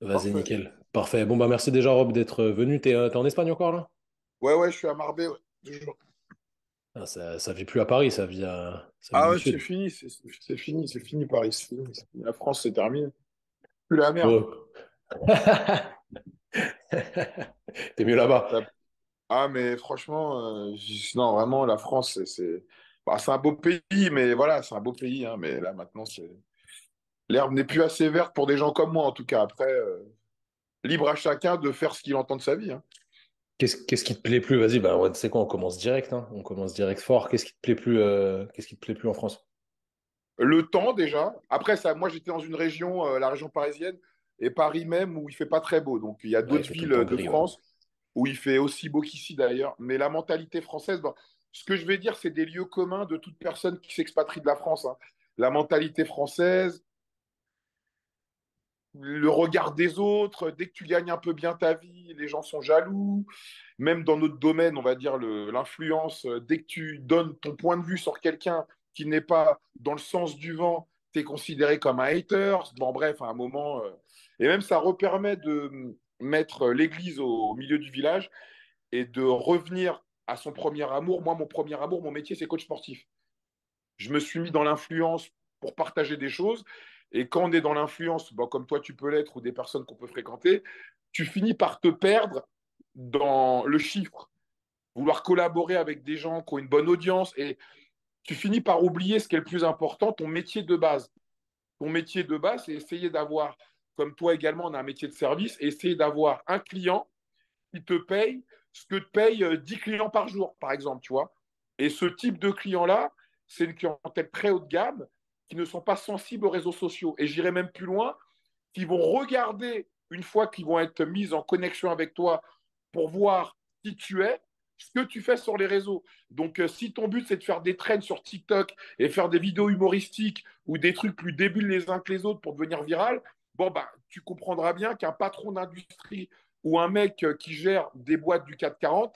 Vas-y, Parfait. nickel. Parfait. Bon, bah merci déjà, Rob, d'être venu. T'es, euh, t'es en Espagne encore, là? Ouais, ouais, je suis à Marbella, ouais, toujours. Ah, ça, ça vit plus à Paris, ça vit, à- ça vit Ah ouais, c'est fini, c'est c'est fini, c'est fini Paris, c'est fini. La France, c'est terminé. Plus la mer. Oh. T'es mieux là-bas. Ah, mais franchement, euh, non, vraiment, la France, c'est c'est bah, c'est un beau pays, mais voilà, c'est un beau pays, hein, mais là, maintenant, c'est l'herbe n'est plus assez verte pour des gens comme moi, en tout cas. Après, euh, libre à chacun de faire ce qu'il entend de sa vie. hein. Qu'est-ce, qu'est-ce qui te plaît plus? Vas-y, bah, ouais, tu sais quoi, on commence direct, hein. On commence direct fort. Qu'est-ce qui te plaît plus, euh, qu'est-ce qui te plaît plus en France? Le temps, déjà. Après, ça, moi, j'étais dans une région, euh, la région parisienne, et Paris même, où il fait pas très beau. Donc, il y a d'autres villes de gris, ouais. France où il fait aussi beau qu'ici d'ailleurs. Mais la mentalité française, ce que je vais dire, c'est des lieux communs de toute personne qui s'expatrie de la France. hein. La mentalité française, le regard des autres, dès que tu gagnes un peu bien ta vie, les gens sont jaloux. Même dans notre domaine, on va dire l'influence, euh, dès que tu donnes ton point de vue sur quelqu'un qui n'est pas dans le sens du vent, tu es considéré comme un hater. Bon, bref, à un moment. euh, Et même ça repermet de mettre l'église au milieu du village et de revenir à son premier amour. Moi, mon premier amour, mon métier, c'est coach sportif. Je me suis mis dans l'influence pour partager des choses. Et quand on est dans l'influence, comme toi tu peux l'être ou des personnes qu'on peut fréquenter, tu finis par te perdre dans le chiffre, vouloir collaborer avec des gens qui ont une bonne audience et tu finis par oublier ce qui est le plus important, ton métier de base. Ton métier de base, c'est essayer d'avoir, comme toi également, on a un métier de service, essayer d'avoir un client qui te paye ce que te paye euh, 10 clients par jour, par exemple, tu vois. Et ce type de client-là, c'est une clientèle très haut de gamme qui ne sont pas sensibles aux réseaux sociaux. Et j'irai même plus loin, qui vont regarder, une fois qu'ils vont être mis en connexion avec toi, pour voir qui tu es, ce que tu fais sur les réseaux. Donc, euh, si ton but, c'est de faire des trends sur TikTok et faire des vidéos humoristiques ou des trucs plus débiles les uns que les autres pour devenir viral, bon, bah, tu comprendras bien qu'un patron d'industrie ou un mec euh, qui gère des boîtes du 440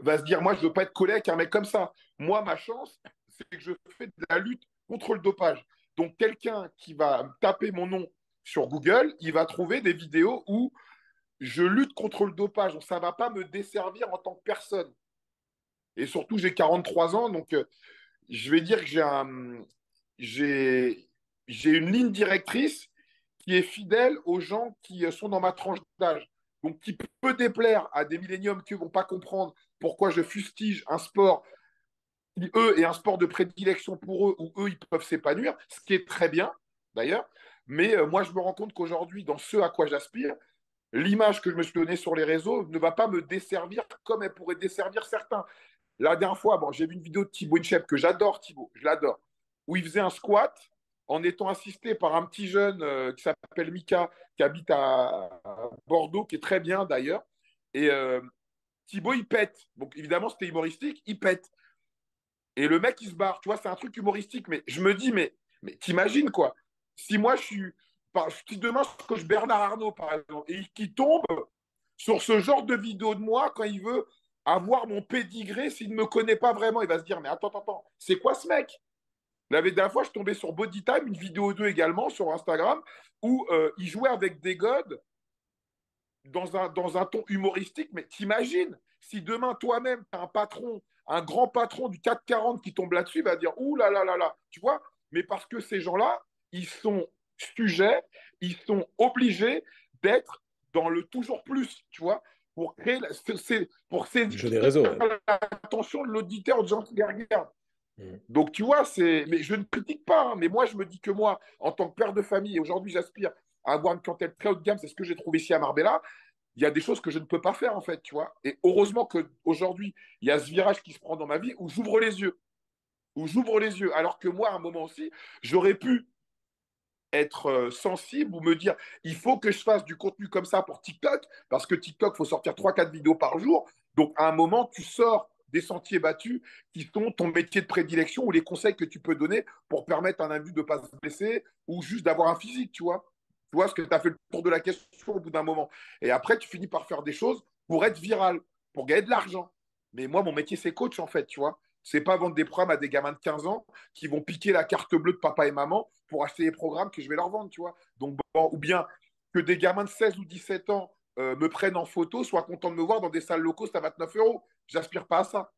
va se dire, moi, je ne veux pas être collègue avec un mec comme ça. Moi, ma chance, c'est que je fais de la lutte contre le dopage. Donc, quelqu'un qui va taper mon nom sur Google, il va trouver des vidéos où je lutte contre le dopage. Donc, ça ne va pas me desservir en tant que personne. Et surtout, j'ai 43 ans, donc euh, je vais dire que j'ai j'ai une ligne directrice qui est fidèle aux gens qui euh, sont dans ma tranche d'âge. Donc, qui peut déplaire à des milléniums qui ne vont pas comprendre pourquoi je fustige un sport eux, est un sport de prédilection pour eux, où eux, ils peuvent s'épanouir, ce qui est très bien, d'ailleurs. Mais euh, moi, je me rends compte qu'aujourd'hui, dans ce à quoi j'aspire, l'image que je me suis donnée sur les réseaux ne va pas me desservir comme elle pourrait desservir certains. La dernière fois, bon, j'ai vu une vidéo de Thibaut Inchep que j'adore, Thibaut, je l'adore, où il faisait un squat en étant assisté par un petit jeune euh, qui s'appelle Mika, qui habite à, à, Bordeaux, qui est très bien d'ailleurs. Et euh, Thibaut, il pète. Donc évidemment, c'était humoristique, il pète. Et le mec, il se barre. Tu vois, c'est un truc humoristique. Mais je me dis, mais, mais t'imagines quoi Si moi, je suis. Si demain, je coach Bernard Arnault, par exemple, et qui tombe sur ce genre de vidéo de moi quand il veut avoir mon pédigré, s'il ne me connaît pas vraiment, il va se dire, mais attends, attends, attends, c'est quoi ce mec? La dernière fois, je tombais sur Bodytime, une vidéo d'eux également sur Instagram, où euh, il jouait avec des godes dans un, dans un ton humoristique. Mais t'imagines, si demain, toi-même, tu as un patron, un grand patron du 440 qui tombe là-dessus, va dire, ouh là là là là, tu vois Mais parce que ces gens-là, ils sont sujets, ils sont obligés d'être dans le toujours plus, tu vois pour créer la, pour saisir ouais. l'attention de l'auditeur, de gens qui. Mmh. Donc, tu vois, c'est. Mais je ne critique pas, hein, mais moi, je me dis que moi, en tant que père de famille, et aujourd'hui, j'aspire à avoir une clientèle très haut de gamme, c'est ce que j'ai trouvé ici à Marbella. Il y a des choses que je ne peux pas faire, en fait, tu vois. Et heureusement qu'aujourd'hui, il y a ce virage qui se prend dans ma vie où j'ouvre les yeux. Où j'ouvre les yeux. Alors que moi, à un moment aussi, j'aurais pu être sensible ou me dire il faut que je fasse du contenu comme ça pour TikTok parce que TikTok faut sortir 3-4 vidéos par jour donc à un moment tu sors des sentiers battus qui sont ton métier de prédilection ou les conseils que tu peux donner pour permettre à un individu de ne pas se blesser ou juste d'avoir un physique tu vois tu vois ce que tu as fait le tour de la question au bout d'un moment et après tu finis par faire des choses pour être viral pour gagner de l'argent mais moi mon métier c'est coach en fait tu vois c'est pas vendre des programmes à des gamins de 15 ans qui vont piquer la carte bleue de papa et maman pour acheter les programmes que je vais leur vendre, tu vois. Donc, bon, ou bien que des gamins de 16 ou 17 ans euh, me prennent en photo, soient contents de me voir dans des salles locaux, à 29 euros. J'aspire pas à ça.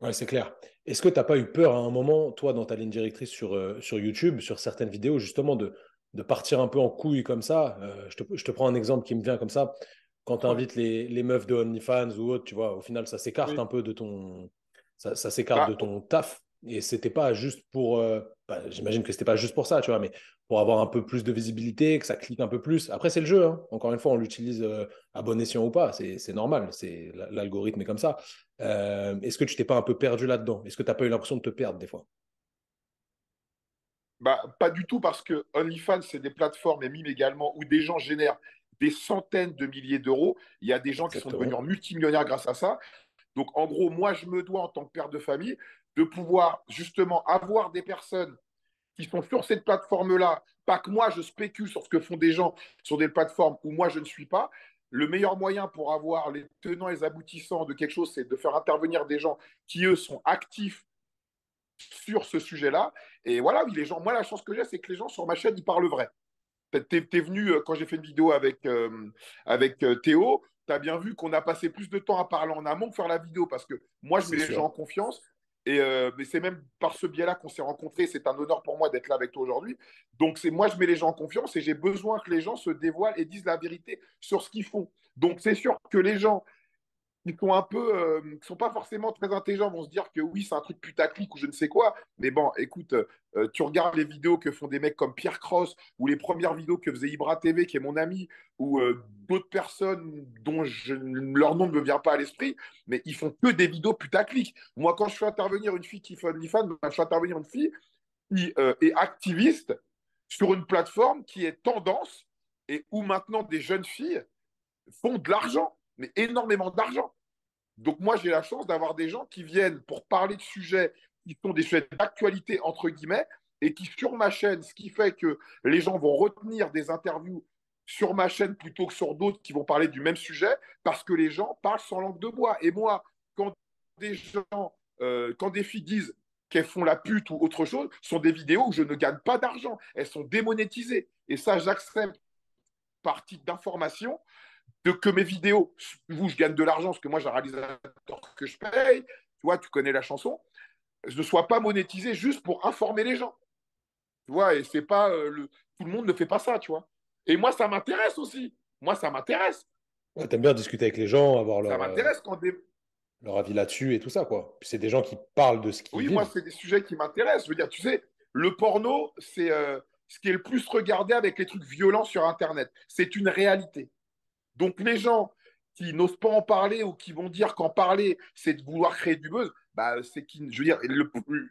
Ouais, c'est clair. Est-ce que tu n'as pas eu peur à un moment, toi, dans ta ligne directrice sur, euh, sur YouTube, sur certaines vidéos, justement, de, de partir un peu en couille comme ça euh, je, te, je, te, prends un exemple qui me vient comme ça. Quand tu invites les, les, meufs de OnlyFans ou autres, tu vois, au final, ça s'écarte un peu de ton, ça, ça s'écarte bah, de ton taf. Et c'était pas juste pour. Euh, bah, J'imagine que c'était pas juste pour ça, tu vois, mais pour avoir un peu plus de visibilité, que ça clique un peu plus. Après, c'est le jeu. Hein. Encore une fois, on l'utilise euh, à bon escient ou pas. C'est normal. C'est L'algorithme est comme ça. Euh, Est-ce que tu t'es pas un peu perdu là-dedans? Est-ce que tu n'as pas eu l'impression de te perdre des fois? Bah, Pas du tout, parce que OnlyFans, c'est des plateformes et Mime également où des gens génèrent des centaines de milliers d'euros. Il y a des gens qui sont devenus multimillionnaires grâce à ça. Donc, en gros, moi, je me dois, en tant que père de famille, de pouvoir justement avoir des personnes qui sont sur cette plateforme-là, pas que moi je spécule sur ce que font des gens sur des plateformes où moi je ne suis pas. Le meilleur moyen pour avoir les tenants et les aboutissants de quelque chose, c'est de faire intervenir des gens qui, eux, sont actifs sur ce sujet-là. Et voilà, les gens, moi, la chance que j'ai, c'est que les gens sur ma chaîne, ils parlent vrai. Tu es, venu, euh, quand j'ai fait une vidéo avec, euh, avec euh, Théo, tu as bien vu qu'on a passé plus de temps à parler en amont que faire la vidéo parce que moi, je mets les gens en confiance. Et euh, mais c'est même par ce biais-là qu'on s'est rencontrés. C'est un honneur pour moi d'être là avec toi aujourd'hui. Donc, c'est moi, je mets les gens en confiance et j'ai besoin que les gens se dévoilent et disent la vérité sur ce qu'ils font. Donc, c'est sûr que les gens qui sont un peu, euh, qui sont pas forcément très intelligents vont se dire que oui, c'est un truc putaclic ou je ne sais quoi. Mais bon, écoute, euh, tu regardes les vidéos que font des mecs comme Pierre Cross ou les premières vidéos que faisait Ibra TV, qui est mon ami, ou euh, d'autres personnes dont leur nom ne me vient pas à l'esprit, mais ils font que des vidéos putaclic. Moi, quand je fais intervenir une fille qui fait OnlyFans, je fais intervenir une fille qui est activiste sur une plateforme qui est tendance et où maintenant des jeunes filles font de l'argent, mais énormément d'argent. Donc moi, j'ai la chance d'avoir des gens qui viennent pour parler de sujets qui sont des sujets d'actualité, entre guillemets, et qui, sur ma chaîne, ce qui fait que les gens vont retenir des interviews sur ma chaîne plutôt que sur d'autres qui vont parler du même sujet, parce que les gens parlent sans langue de bois. Et moi, quand des gens, euh, quand des filles disent qu'elles font la pute ou autre chose, sont des vidéos où je ne gagne pas d'argent. Elles sont démonétisées. Et ça, j'accepte par titre d'information de que mes vidéos, où je gagne de l'argent, parce que moi j'ai un réalisateur que je paye, tu vois, tu connais la chanson, ne sois pas monétisé juste pour informer les gens. Tu vois, et c'est pas euh, le tout le monde ne fait pas ça, tu vois. Et moi, ça m'intéresse aussi. Moi, ça m'intéresse. Ouais, T'aimes bien discuter avec les gens, avoir leur, ça m'intéresse quand leur avis là-dessus et tout ça, quoi. c'est des gens qui parlent de ce qu'ils Oui, moi, c'est des sujets qui m'intéressent. Je veux dire, tu sais, le porno, c'est euh, ce qui est le plus regardé avec les trucs violents sur Internet. C'est une réalité. Donc les gens qui n'osent pas en parler ou qui vont dire qu'en parler, c'est de vouloir créer du buzz, bah, c'est qui, je veux dire, le,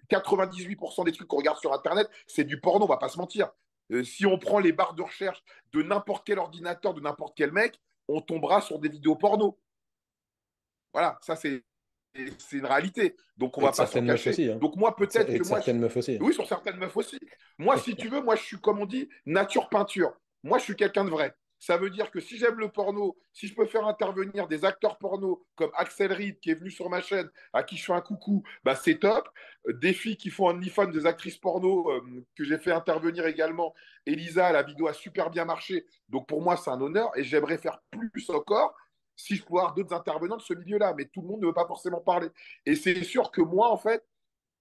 98% des trucs qu'on regarde sur Internet, c'est du porno, on va pas se mentir. Euh, si on prend les barres de recherche de n'importe quel ordinateur, de n'importe quel mec, on tombera sur des vidéos porno. Voilà, ça c'est c'est une réalité. Donc on va pas s'en cacher. Aussi, hein. Donc moi peut-être que moi certaines meufs aussi. Oui, sur certaines meufs aussi. Moi si tu veux, moi je suis comme on dit nature peinture. Moi je suis quelqu'un de vrai. Ça veut dire que si j'aime le porno, si je peux faire intervenir des acteurs porno comme Axel Reed qui est venu sur ma chaîne, à qui je fais un coucou, bah c'est top. Des filles qui font un OnlyFans, des actrices porno euh, que j'ai fait intervenir également. Elisa, la vidéo a super bien marché. Donc pour moi, c'est un honneur et j'aimerais faire plus encore si je pouvais avoir d'autres intervenants de ce milieu-là. Mais tout le monde ne veut pas forcément parler. Et c'est sûr que moi, en fait,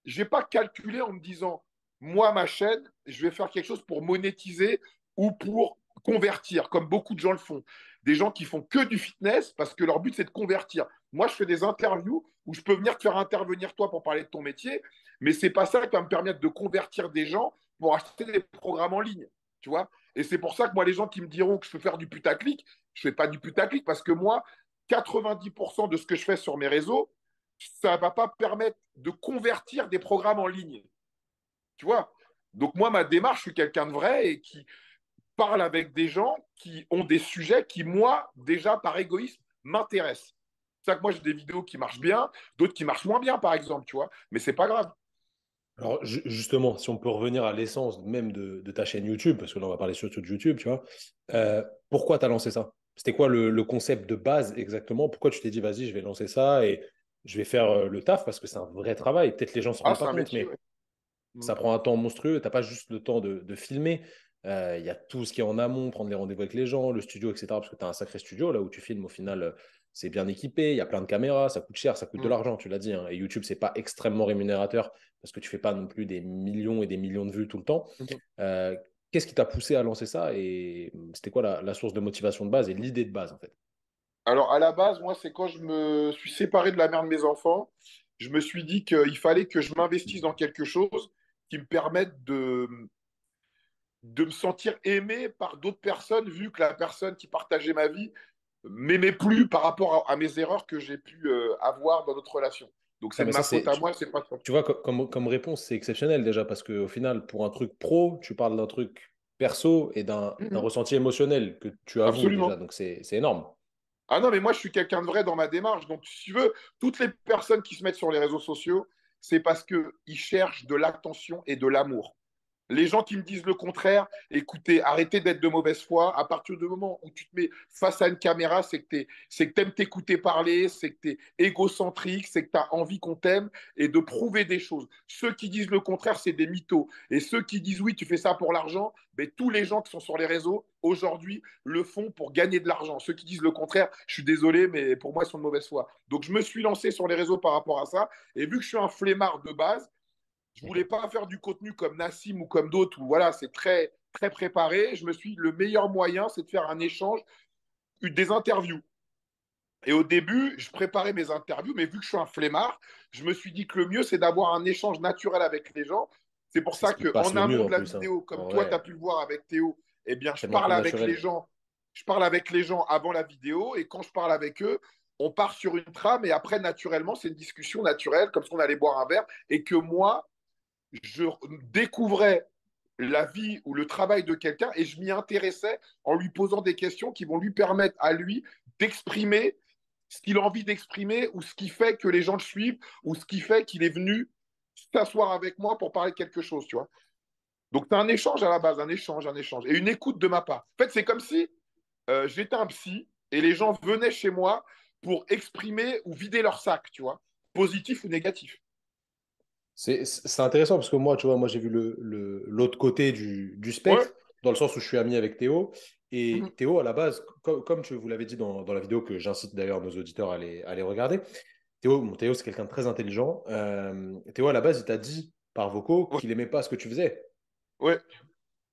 je n'ai pas calculé en me disant, moi, ma chaîne, je vais faire quelque chose pour monétiser ou pour convertir, comme beaucoup de gens le font. Des gens qui font que du fitness parce que leur but, c'est de convertir. Moi, je fais des interviews où je peux venir te faire intervenir toi pour parler de ton métier, mais c'est pas ça qui va me permettre de convertir des gens pour acheter des programmes en ligne. Tu vois Et c'est pour ça que moi, les gens qui me diront que je peux faire du putaclic, je ne fais pas du putaclic parce que moi, 90% de ce que je fais sur mes réseaux, ça ne va pas permettre de convertir des programmes en ligne. Tu vois Donc moi, ma démarche, je suis quelqu'un de vrai et qui, parle avec des gens qui ont des sujets qui, moi, déjà par égoïsme, m'intéressent. C'est ça que moi, j'ai des vidéos qui marchent bien, d'autres qui marchent moins bien, par exemple, tu vois. Mais c'est pas grave. Alors, justement, si on peut revenir à l'essence même de, ta chaîne YouTube, parce que là, on va parler surtout de YouTube, tu vois, euh, pourquoi tu as lancé ça? C'était quoi le, concept de base exactement? Pourquoi tu t'es dit, vas-y, je vais lancer ça et je vais faire euh, le taf? Parce que c'est un vrai travail. Peut-être les gens se rendent ah, pas compte, mais ça prend un temps monstrueux. Tu n'as pas juste le temps de, de filmer. Il y a tout ce qui est en amont, prendre les rendez-vous avec les gens, le studio, etc. Parce que tu as un sacré studio là où tu filmes au final c'est bien équipé, il y a plein de caméras, ça coûte cher, ça coûte de mm. l'argent, tu l'as dit. Hein. Et YouTube, c'est pas extrêmement rémunérateur parce que tu fais pas non plus des millions et des millions de vues tout le temps. Euh, qu'est-ce qui t'a poussé à lancer ça et c'était quoi la, source de motivation de base et l'idée de base en fait? Alors à la base, moi, c'est quand je me suis séparé de la mère de mes enfants, je me suis dit qu'il fallait que je m'investisse dans quelque chose qui me permette de, de me sentir aimé par d'autres personnes, vu que la personne qui partageait ma vie m'aimait plus par rapport à, mes erreurs que j'ai pu euh, avoir dans notre relation. Donc c'est ah, ma faute à moi, c'est pas ça. Tu vois, comme, comme réponse, c'est exceptionnel déjà, parce qu'au final, pour un truc pro, tu parles d'un truc perso et d'un mhm. ressenti émotionnel que tu as Absolument. déjà. Donc c'est énorme. Ah non, mais moi, je suis quelqu'un de vrai dans ma démarche. Donc, si tu veux, toutes les personnes qui se mettent sur les réseaux sociaux, c'est parce qu'ils cherchent de l'attention et de l'amour. Les gens qui me disent le contraire, écoutez, arrêtez d'être de mauvaise foi. À partir du moment où tu te mets face à une caméra, c'est que tu aimes t'écouter parler, c'est que tu es égocentrique, c'est que tu as envie qu'on t'aime et de prouver des choses. Ceux qui disent le contraire, c'est des mythos. Et ceux qui disent oui, tu fais ça pour l'argent, mais ben, tous les gens qui sont sur les réseaux aujourd'hui le font pour gagner de l'argent. Ceux qui disent le contraire, je suis désolé, mais pour moi, ils sont de mauvaise foi. Donc, je me suis lancé sur les réseaux par rapport à ça. Et vu que je suis un flemmard de base, je voulais pas faire du contenu comme Nassim ou comme d'autres où voilà, c'est très très préparé. Je me suis dit, le meilleur moyen, c'est de faire un échange, des interviews. Et au début, je préparais mes interviews, mais vu que je suis un flemmard, je me suis dit que le mieux, c'est d'avoir un échange naturel avec les gens. C'est pour ça qu'en amont de la hein. vidéo, comme toi, tu as pu le voir avec Théo, eh bien, je parle avec les gens. Je parle avec les gens avant la vidéo et quand je parle avec eux, on part sur une trame et après, naturellement, c'est une discussion naturelle, comme si on allait boire un verre et que moi, je découvrais la vie ou le travail de quelqu'un et je m'y intéressais en lui posant des questions qui vont lui permettre à lui d'exprimer ce qu'il a envie d'exprimer ou ce qui fait que les gens le suivent ou ce qui fait qu'il est venu s'asseoir avec moi pour parler de quelque chose, tu vois. Donc, c'est un échange à la base, un échange, un échange. Et une écoute de ma part. En fait, c'est comme si euh, j'étais un psy et les gens venaient chez moi pour exprimer ou vider leur sac, tu vois, positif ou négatif. C'est intéressant parce que moi, tu vois, moi j'ai vu l'autre le, côté du, du spectre, dans le sens où je suis ami avec Théo. Et mhm. Théo, à la base, comme tu vous l'avez dit dans, dans, la vidéo, que j'incite d'ailleurs nos auditeurs à aller, à regarder, Théo, Théo c'est quelqu'un de très intelligent. Euh, Théo, à la base, il t'a dit par vocaux qu'il n'aimait pas ce que tu faisais. Ouais.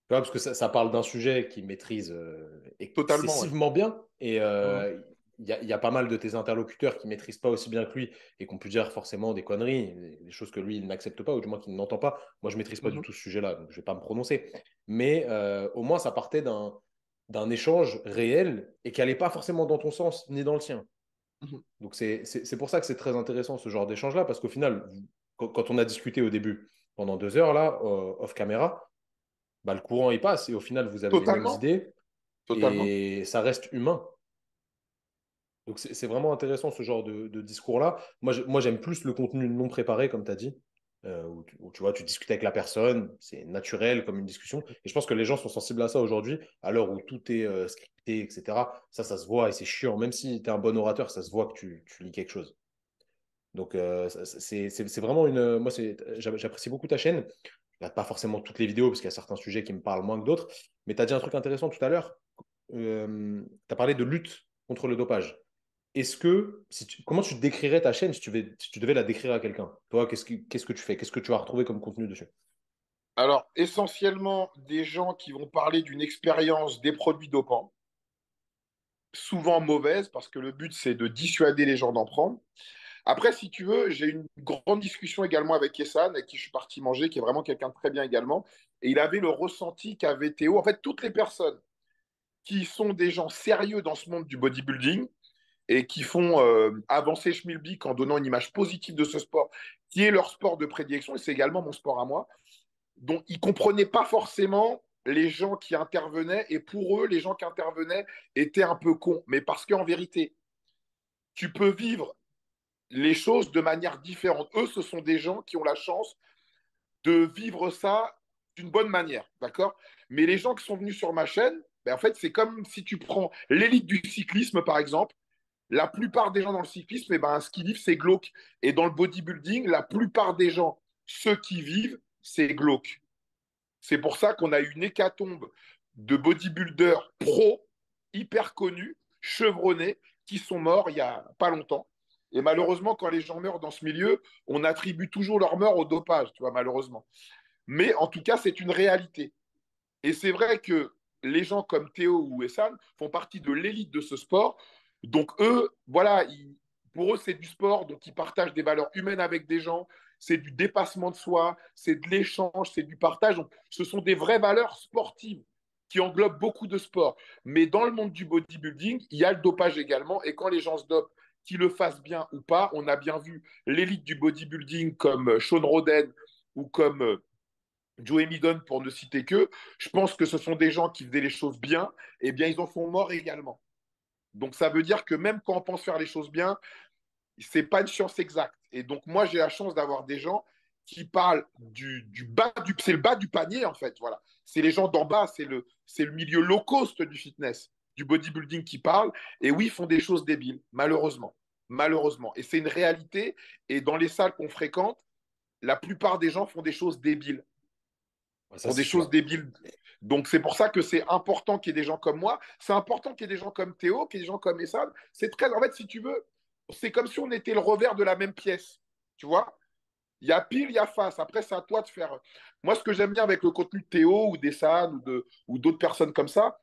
parce que ça, parle d'un sujet qu'il maîtrise euh, excessivement bien. Et euh, il y, a pas mal de tes interlocuteurs qui ne maîtrisent pas aussi bien que lui et qu'on peut dire forcément des conneries, des choses que lui, il n'accepte pas ou du moins qu'il n'entend pas. Moi, je ne maîtrise pas du mhm. tout ce sujet-là, donc je ne vais pas me prononcer. Mais euh, au moins, ça partait d'un échange réel et qui n'allait pas forcément dans ton sens ni dans le tien. Mhm. Donc, c'est pour ça que c'est très intéressant ce genre d'échange-là, parce qu'au final, quand, on a discuté au début, pendant deux heures, là, euh, off caméra, bah, le courant, il passe et au final, vous avez des idées. Et ça reste humain. Donc c'est vraiment intéressant ce genre de, discours-là. Moi, j'aime plus le contenu non préparé, comme tu as dit, euh, où, tu vois, tu discutes avec la personne, c'est naturel comme une discussion. Et je pense que les gens sont sensibles à ça aujourd'hui, à l'heure où tout est euh, scripté, etc. Ça, ça se voit et c'est chiant. Même si tu es un bon orateur, ça se voit que tu, lis quelque chose. Donc euh, c'est vraiment une... Moi, j'apprécie beaucoup ta chaîne. Je regarde pas forcément toutes les vidéos parce qu'il y a certains sujets qui me parlent moins que d'autres. Mais tu as dit un truc intéressant tout à l'heure. tu as parlé de lutte contre le dopage. Est-ce que, comment tu décrirais ta chaîne si tu, devais la décrire à quelqu'un? Toi, qu'est-ce que, tu fais? Qu'est-ce que tu as retrouvé comme contenu dessus? Alors, essentiellement, des gens qui vont parler d'une expérience des produits dopants, souvent mauvaise, parce que le but, c'est de dissuader les gens d'en prendre. Après, si tu veux, j'ai une grande discussion également avec Essan, avec qui je suis parti manger, qui est vraiment quelqu'un de très bien également. Et il avait le ressenti qu'avait Théo. En fait, toutes les personnes qui sont des gens sérieux dans ce monde du bodybuilding, et qui font euh, avancer Schmilblick en donnant une image positive de ce sport, qui est leur sport de prédilection, et c'est également mon sport à moi. Donc, ils ne comprenaient pas forcément les gens qui intervenaient, et pour eux, les gens qui intervenaient étaient un peu cons. Mais parce qu'en vérité, tu peux vivre les choses de manière différente. Eux, ce sont des gens qui ont la chance de vivre ça d'une bonne manière, d'accord? Mais les gens qui sont venus sur ma chaîne, ben en fait, c'est comme si tu prends l'élite du cyclisme, par exemple, la plupart des gens dans le cyclisme, eh ben, ce qu'ils vivent, c'est glauque. Et dans le bodybuilding, la plupart des gens, ceux qui vivent, c'est glauque. C'est pour ça qu'on a eu une hécatombe de bodybuilders pro, hyper connus, chevronnés, qui sont morts il n'y a pas longtemps. Et malheureusement, quand les gens meurent dans ce milieu, on attribue toujours leur mort au dopage, tu vois, malheureusement. Mais en tout cas, c'est une réalité. Et c'est vrai que les gens comme Théo ou Essan font partie de l'élite de ce sport. Donc eux, voilà, pour eux, c'est du sport, donc ils partagent des valeurs humaines avec des gens, c'est du dépassement de soi, c'est de l'échange, c'est du partage. Donc ce sont des vraies valeurs sportives qui englobent beaucoup de sports. Mais dans le monde du bodybuilding, il y a le dopage également. Et quand les gens se dopent, qu'ils le fassent bien ou pas, on a bien vu l'élite du bodybuilding comme Sean Roden ou comme euh, Joe Midon, pour ne citer que, je pense que ce sont des gens qui faisaient les choses bien, et eh bien ils en sont morts également. Donc ça veut dire que même quand on pense faire les choses bien, c'est pas une science exacte. Et donc moi j'ai la chance d'avoir des gens qui parlent du, bas du c'est le bas du panier en fait voilà. C'est les gens d'en bas c'est le c'est le milieu low cost du fitness du bodybuilding qui parlent. Et oui ils font des choses débiles malheureusement. Malheureusement. Et c'est une réalité. Et dans les salles qu'on fréquente la plupart des gens font des choses débiles. Pour des choses débiles. Donc c'est pour ça que c'est important qu'il y ait des gens comme moi. C'est important qu'il y ait des gens comme Théo, qu'il y ait des gens comme Essad. C'est. En fait, si tu veux, c'est comme si on était le revers de la même pièce. Tu vois? Il y a pile, il y a face. Après, c'est à toi de faire. Moi, ce que j'aime bien avec le contenu de Théo ou d'Essad ou, ou d'autres personnes comme ça,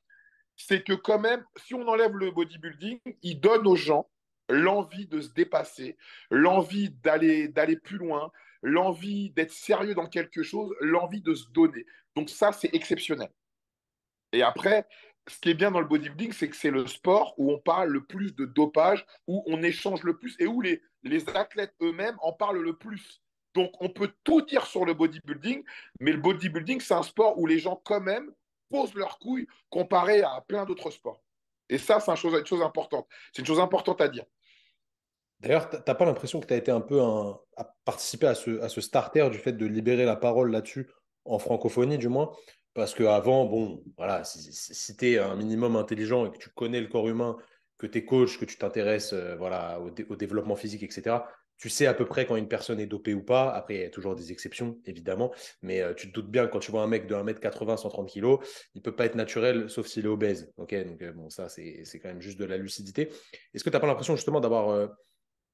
c'est que quand même, si on enlève le bodybuilding, il donne aux gens l'envie de se dépasser, l'envie d'aller, d'aller plus loin, l'envie d'être sérieux dans quelque chose, l'envie de se donner. Donc ça, c'est exceptionnel. Et après, ce qui est bien dans le bodybuilding, c'est que c'est le sport où on parle le plus de dopage, où on échange le plus et où les, athlètes eux-mêmes en parlent le plus. Donc on peut tout dire sur le bodybuilding, mais le bodybuilding, c'est un sport où les gens quand même posent leurs couilles comparé à plein d'autres sports. Et ça, c'est une chose importante. C'est une chose importante à dire. D'ailleurs, tu n'as pas l'impression que tu as été un peu à participer à ce, starter du fait de libérer la parole là-dessus, en francophonie du moins? Parce qu'avant, bon, voilà, si, tu es un minimum intelligent et que tu connais le corps humain, que tu es coach, que tu t'intéresses euh, voilà, au, développement physique, etc., tu sais à peu près quand une personne est dopée ou pas. Après, il y a toujours des exceptions, évidemment. Mais euh, tu te doutes bien quand tu vois un mec de 1m80, 130 kg, il ne peut pas être naturel sauf s'il est obèse. Ok, donc euh, bon, ça, c'est quand même juste de la lucidité. Est-ce que tu n'as pas l'impression justement d'avoir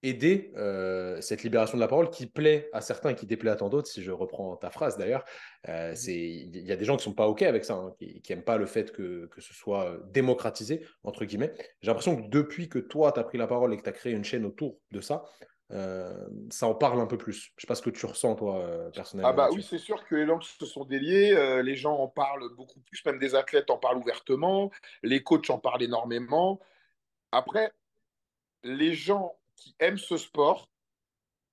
aider euh, cette libération de la parole qui plaît à certains et qui déplaît à tant d'autres, si je reprends ta phrase d'ailleurs. Euh, mmh il y a des gens qui sont pas OK avec ça, hein, qui n'aiment pas le fait que, que, ce soit euh, démocratisé, entre guillemets. J'ai l'impression que depuis que toi, tu as pris la parole et que tu as créé une chaîne autour de ça, ça en parle un peu plus. Je sais pas ce que tu ressens, toi, personnellement. Ah bah oui, c'est sûr que les langues se sont déliées, les gens en parlent beaucoup plus, même des athlètes en parlent ouvertement, les coachs en parlent énormément. Après, les gens qui aiment ce sport,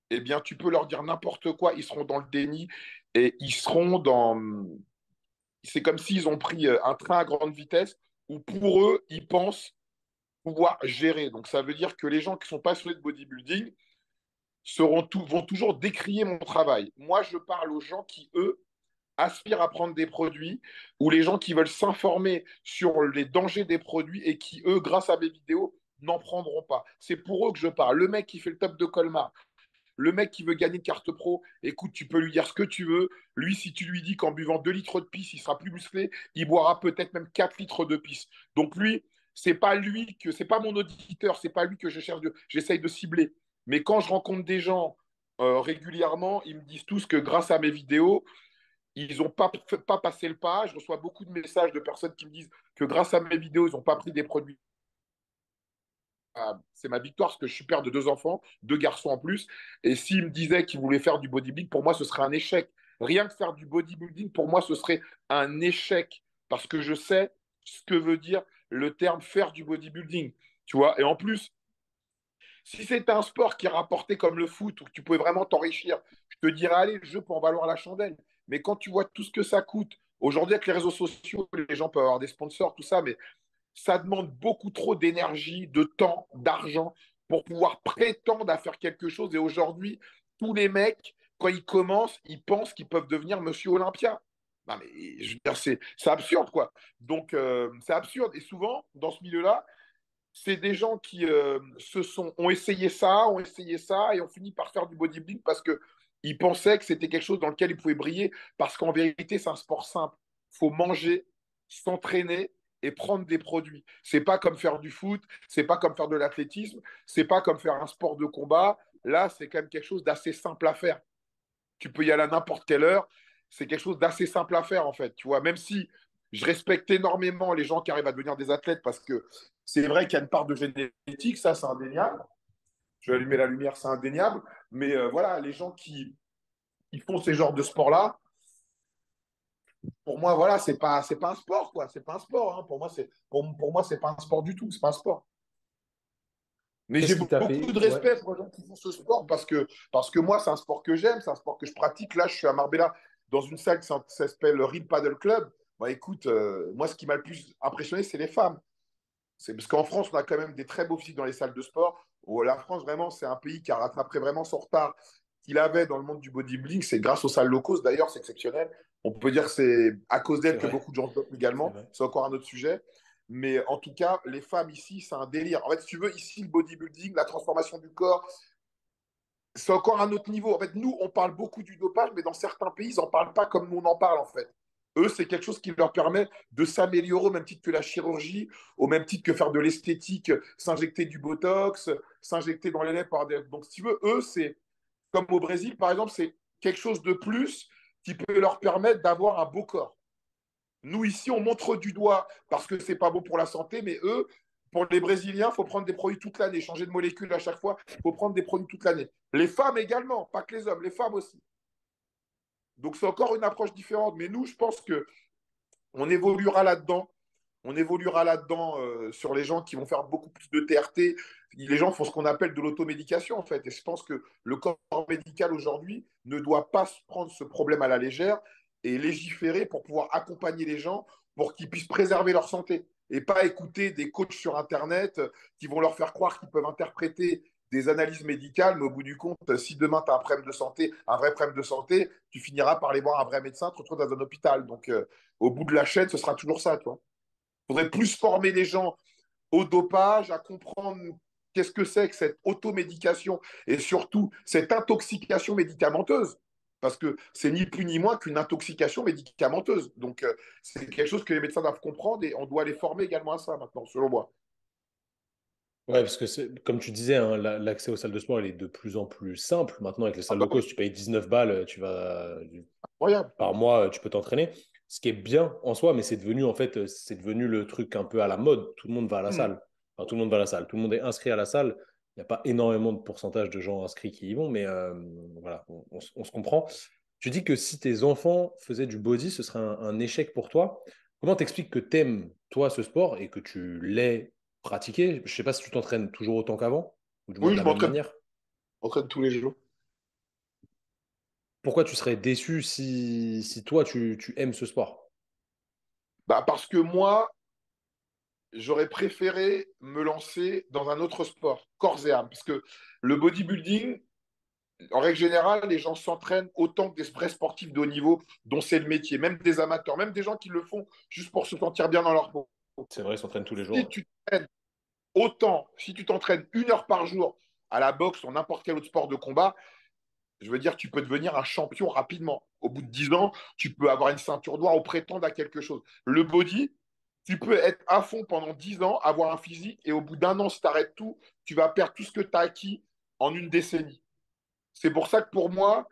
eh bien, tu peux leur dire n'importe quoi, ils seront dans le déni et ils seront dans. C'est comme s'ils ont pris euh, un train à grande vitesse où pour eux, ils pensent pouvoir gérer. Donc, ça veut dire que les gens qui sont passionnés de bodybuilding seront vont toujours décrier mon travail. Moi, je parle aux gens qui, eux, aspirent à prendre des produits ou les gens qui veulent s'informer sur les dangers des produits et qui, eux, grâce à mes vidéos, n'en prendront pas. C'est pour eux que je parle. Le mec qui fait le top de Colmar, le mec qui veut gagner carte pro, écoute, tu peux lui dire ce que tu veux. Lui, si tu lui dis qu'en buvant 2 litres de pisse, il sera plus musclé, il boira peut-être même 4 litres de pisse. Donc lui, c'est pas lui que c'est pas mon auditeur, c'est pas lui que je cherche j'essaye de cibler. Mais quand je rencontre des gens euh, régulièrement, ils me disent tous que grâce à mes vidéos, ils n'ont pas, pas passé le pas. Je reçois beaucoup de messages de personnes qui me disent que grâce à mes vidéos, ils n'ont pas pris des produits c'est ma victoire parce que je suis père de deux enfants, deux garçons en plus. Et s'il me disait qu'il voulait faire du bodybuilding, pour moi, ce serait un échec. Rien que faire du bodybuilding, pour moi, ce serait un échec parce que je sais ce que veut dire le terme faire du bodybuilding. Tu vois, et en plus, si c'était un sport qui rapportait comme le foot où tu pouvais vraiment t'enrichir, je te dirais, allez, le jeu peut en valoir la chandelle. Mais quand tu vois tout ce que ça coûte, aujourd'hui avec les réseaux sociaux, les gens peuvent avoir des sponsors, tout ça, mais ça demande beaucoup trop d'énergie, de temps, d'argent pour pouvoir prétendre à faire quelque chose. Et aujourd'hui, tous les mecs, quand ils commencent, ils pensent qu'ils peuvent devenir Monsieur Olympia. Mais je veux dire, c'est, absurde, quoi. Donc, euh, c'est absurde. Et souvent, dans ce milieu-là, c'est des gens qui euh, se sont, ont essayé ça, ont essayé ça, et ont fini par faire du bodybuilding parce que ils pensaient que c'était quelque chose dans lequel ils pouvaient briller parce qu'en vérité, c'est un sport simple. Il faut manger, s'entraîner et prendre des produits. C'est pas comme faire du foot, c'est pas comme faire de l'athlétisme, c'est pas comme faire un sport de combat. Là, c'est quand même quelque chose d'assez simple à faire. Tu peux y aller à n'importe quelle heure. C'est quelque chose d'assez simple à faire, en fait. Tu vois, même si je respecte énormément les gens qui arrivent à devenir des athlètes parce que c'est vrai qu'il y a une part de génétique, ça, c'est indéniable. Je vais allumer la lumière, c'est indéniable. Mais euh, voilà, les gens qui font ces genres de sports-là, pour moi, voilà, c'est pas, c'est pas un sport, quoi. C'est pas un sport. Hein. Pour moi, c'est, pour, moi, c'est pas un sport du tout. C'est pas un sport. Mais j'ai beaucoup, de respect pour les gens qui font ce sport parce que, parce que moi, c'est un sport que j'aime, c'est un sport que je pratique. Là, je suis à Marbella dans une salle qui s'appelle le Real Paddle Club. Bah, écoute, euh, moi, ce qui m'a le plus impressionné, c'est les femmes. C'est parce qu'en France, on a quand même des très beaux physiques dans les salles de sport. la France, vraiment, c'est un pays qui a rattrapé vraiment son retard qu'il avait dans le monde du bodybuilding. C'est grâce aux salles locaux, d'ailleurs, c'est exceptionnel. On peut dire que c'est à cause d'elle que beaucoup de gens dopent également. C'est encore un autre sujet. Mais en tout cas, les femmes ici, c'est un délire. En fait, si tu veux, ici, le bodybuilding, la transformation du corps, c'est encore un autre niveau. En fait, nous, on parle beaucoup du dopage, mais dans certains pays, ils n'en parlent pas comme nous, on en parle, en fait. Eux, c'est quelque chose qui leur permet de s'améliorer au même titre que la chirurgie, au même titre que faire de l'esthétique, s'injecter du botox, s'injecter dans les lèvres par des... Donc, si tu veux, eux, c'est comme au Brésil, par exemple, c'est quelque chose de plus qui peut leur permettre d'avoir un beau corps. Nous, ici, on montre du doigt parce que c'est pas bon pour la santé, mais eux, pour les Brésiliens, il faut prendre des produits toute l'année, changer de molécules à chaque fois, il faut prendre des produits toute l'année. Les femmes également, pas que les hommes, les femmes aussi. Donc c'est encore une approche différente. Mais nous, je pense que on évoluera là-dedans. On évoluera là-dedans euh, sur les gens qui vont faire beaucoup plus de TRT. Les gens font ce qu'on appelle de l'automédication, en fait. Et je pense que le corps médical aujourd'hui ne doit pas prendre ce problème à la légère et légiférer pour pouvoir accompagner les gens pour qu'ils puissent préserver leur santé et pas écouter des coachs sur Internet qui vont leur faire croire qu'ils peuvent interpréter des analyses médicales, mais au bout du compte, si demain tu as un problème de santé, un vrai problème de santé, tu finiras par aller voir un vrai médecin, te retrouver dans un hôpital. Donc, euh, au bout de la chaîne, ce sera toujours ça, toi. Il faudrait plus former les gens au dopage, à comprendre qu'est-ce que c'est que cette automédication et surtout cette intoxication médicamenteuse? Parce que c'est ni plus ni moins qu'une intoxication médicamenteuse. Donc, euh, c'est quelque chose que les médecins doivent comprendre et on doit les former également à ça maintenant, selon moi. Ouais, parce que comme tu disais, hein, l'accès aux salles de sport il est de plus en plus simple. Maintenant, avec les salles de coach, tu payes 19 balles, tu vas par mois, tu peux t'entraîner. Ce qui est bien en soi, mais c'est devenu en fait, c'est devenu le truc un peu à la mode. Tout le monde va à la mmh. salle. Enfin, tout le monde va à la salle. Tout le monde est inscrit à la salle. Il n'y a pas énormément de pourcentage de gens inscrits qui y vont, mais euh, voilà, on, se comprend. Tu dis que si tes enfants faisaient du body, ce serait un, un échec pour toi. Comment t'expliques que t'aimes toi ce sport et que tu l'aies pratiquer Je ne sais pas si tu t'entraînes toujours autant qu'avant ou Oui, je m'entraîne. m'entraîne tous les jours. Pourquoi tu serais déçu si, si toi, tu, tu, aimes ce sport? Bah Parce que moi, j'aurais préféré me lancer dans un autre sport, corps et âme. Parce que le bodybuilding, en règle générale, les gens s'entraînent autant que des vrais sportifs de haut niveau, dont c'est le métier, même des amateurs, même des gens qui le font juste pour se sentir bien dans leur peau. C'est vrai, ils s'entraînent tous les jours. Si tu t'entraînes autant, si tu t'entraînes une heure par jour à la boxe ou n'importe quel autre sport de combat, je veux dire, tu peux devenir un champion rapidement. Au bout de 10 ans, tu peux avoir une ceinture noire ou prétendre à quelque chose. Le body, tu peux être à fond pendant 10 ans, avoir un physique, et au bout d'un an, si tu arrêtes tout, tu vas perdre tout ce que tu as acquis en une décennie. C'est pour ça que pour moi,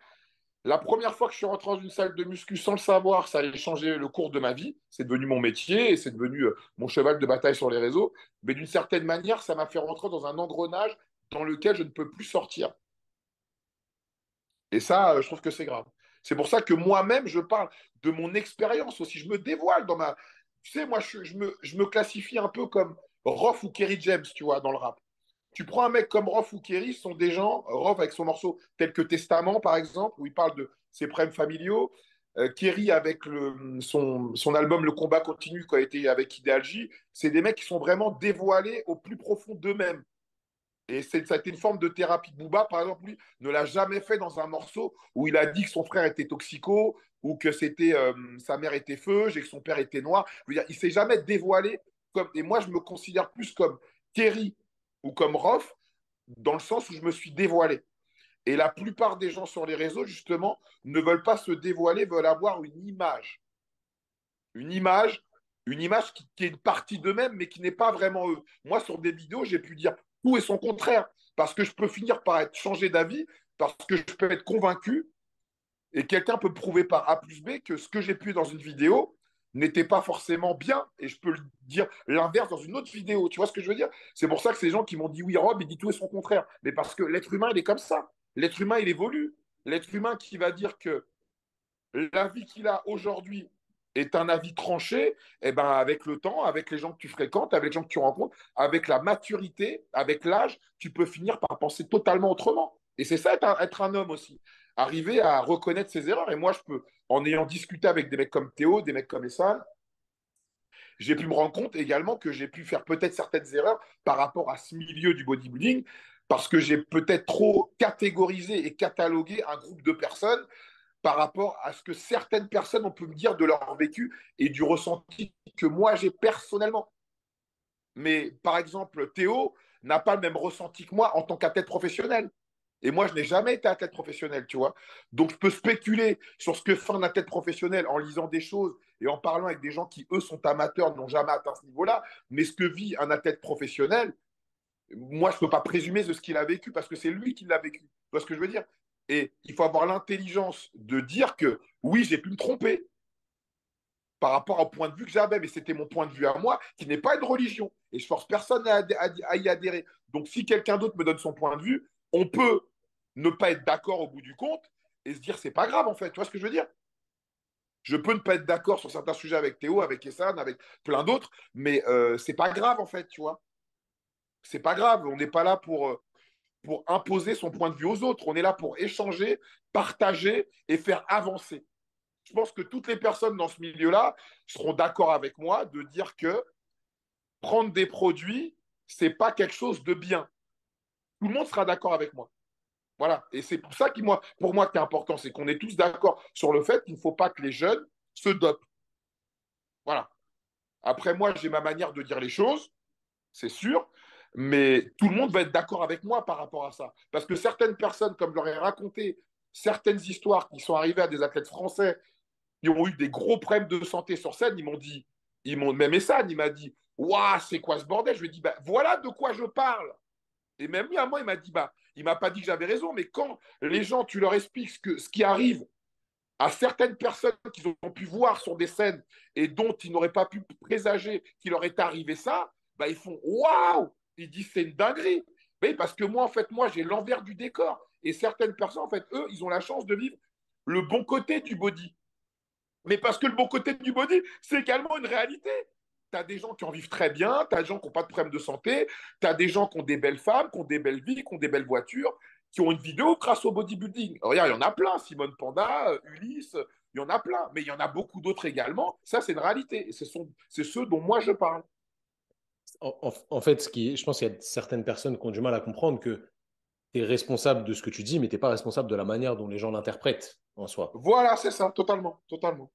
la première fois que je suis rentré dans une salle de muscu sans le savoir, ça allait changer le cours de ma vie. C'est devenu mon métier et c'est devenu euh, mon cheval de bataille sur les réseaux. Mais d'une certaine manière, ça m'a fait rentrer dans un engrenage dans lequel je ne peux plus sortir. Et ça, euh, je trouve que c'est grave. C'est pour ça que moi-même, je parle de mon expérience aussi. Je me dévoile dans ma. Tu sais, moi, je, me, je classifie un peu comme Roth ou Kerry James, tu vois, dans le rap. Tu prends un mec comme Roth ou Kerry, ce sont des gens, Roth avec son morceau tel que Testament, par exemple, où il parle de ses problèmes familiaux. Euh, Kerry avec son, album Le combat continue, qui a été avec Ideal c'est des mecs qui sont vraiment dévoilés au plus profond d'eux-mêmes. Et ça a été une forme de thérapie. Booba, par exemple, lui, ne l'a jamais fait dans un morceau où il a dit que son frère était toxico ou que c'était euh, sa mère était feuge et que son père était noir. Je veux dire, il s'est jamais dévoilé comme. Et moi, je me considère plus comme Kerry ou comme Roth, dans le sens où je me suis dévoilé. Et la plupart des gens sur les réseaux, justement, ne veulent pas se dévoiler, veulent avoir une image. Une image, une image qui, qui est une partie d'eux-mêmes, mais qui n'est pas vraiment eux. Moi, sur des vidéos, j'ai pu dire tout et son contraire, parce que je peux finir par être changé d'avis, parce que je peux être convaincu, et quelqu'un peut prouver par A plus B que ce que j'ai pu dans une vidéo n'était pas forcément bien, et je peux le dire l'inverse dans une autre vidéo. Tu vois ce que je veux dire? C'est pour ça que ces gens qui m'ont dit oui, Rob, il dit tout et son contraire. Mais parce que l'être humain, il est comme ça. L'être humain, il évolue. L'être humain qui va dire que l'avis qu'il a aujourd'hui est un avis tranché, eh ben avec le temps, avec les gens que tu fréquentes, avec les gens que tu rencontres, avec la maturité, avec l'âge, tu peux finir par penser totalement autrement. Et c'est ça être un, homme aussi. Arriver à reconnaître ses erreurs. Et moi, je peux, en ayant discuté avec des mecs comme Théo, des mecs comme Essan, j'ai pu me rendre compte également que j'ai pu faire peut-être certaines erreurs par rapport à ce milieu du bodybuilding, parce que j'ai peut-être trop catégorisé et catalogué un groupe de personnes par rapport à ce que certaines personnes ont pu me dire de leur vécu et du ressenti que moi j'ai personnellement. Mais par exemple, Théo n'a pas le même ressenti que moi en tant qu'athlète professionnel. Et moi, je n'ai jamais été athlète professionnel, tu vois. Donc, je peux spéculer sur ce que fait un athlète professionnel en lisant des choses et en parlant avec des gens qui, eux, sont amateurs, n'ont jamais atteint ce niveau-là. Mais ce que vit un athlète professionnel, moi, je ne peux pas présumer de ce qu'il a vécu parce que c'est lui qui l'a vécu. Tu vois ce que je veux dire? Et il faut avoir l'intelligence de dire que oui, j'ai pu me tromper par rapport au point de vue que j'avais, mais c'était mon point de vue à moi, qui n'est pas une religion. Et je force personne à, à y adhérer. Donc, si quelqu'un d'autre me donne son point de vue, on peut ne pas être d'accord au bout du compte et se dire c'est pas grave en fait. Tu vois ce que je veux dire? Je peux ne pas être d'accord sur certains sujets avec Théo, avec Essan, avec plein d'autres, mais euh, c'est pas grave en fait, tu vois. C'est pas grave. On n'est pas là pour, euh, pour imposer son point de vue aux autres. On est là pour échanger, partager et faire avancer. Je pense que toutes les personnes dans ce milieu-là seront d'accord avec moi de dire que prendre des produits, c'est pas quelque chose de bien. Tout le monde sera d'accord avec moi. Voilà. Et c'est pour ça qui, moi, pour moi, qui est important, c'est qu'on est tous d'accord sur le fait qu'il ne faut pas que les jeunes se dopent. Voilà. Après, moi, j'ai ma manière de dire les choses, c'est sûr, mais tout le monde va être d'accord avec moi par rapport à ça. Parce que certaines personnes, comme je leur ai raconté certaines histoires qui sont arrivées à des athlètes français qui ont eu des gros problèmes de santé sur scène, ils m'ont dit, ils m'ont même ça, il m'a dit, waouh, c'est quoi ce bordel? Je lui ai dit, bah, voilà de quoi je parle. Et même lui, à moi, il m'a dit, bah, il m'a pas dit que j'avais raison, mais quand les gens, tu leur expliques ce, que, ce qui arrive à certaines personnes qu'ils ont pu voir sur des scènes et dont ils n'auraient pas pu présager qu'il leur est arrivé ça, bah, ils font waouh Ils disent c'est une dinguerie. Mais parce que moi, en fait, moi, j'ai l'envers du décor. Et certaines personnes, en fait, eux, ils ont la chance de vivre le bon côté du body. Mais parce que le bon côté du body, c'est également une réalité tu as des gens qui en vivent très bien, tu as des gens qui n'ont pas de problème de santé, tu as des gens qui ont des belles femmes, qui ont des belles vies, qui ont des belles voitures, qui ont une vidéo grâce au bodybuilding. Regarde, il y en a plein, Simone Panda, euh, Ulysse, il y en a plein, mais il y en a beaucoup d'autres également. Ça, c'est une réalité. Et c'est ceux dont moi je parle. En, fait, ce qui, je pense qu'il y a certaines personnes qui ont du mal à comprendre que tu es responsable de ce que tu dis, mais tu n'es pas responsable de la manière dont les gens l'interprètent en soi. Voilà, c'est ça, totalement, totalement.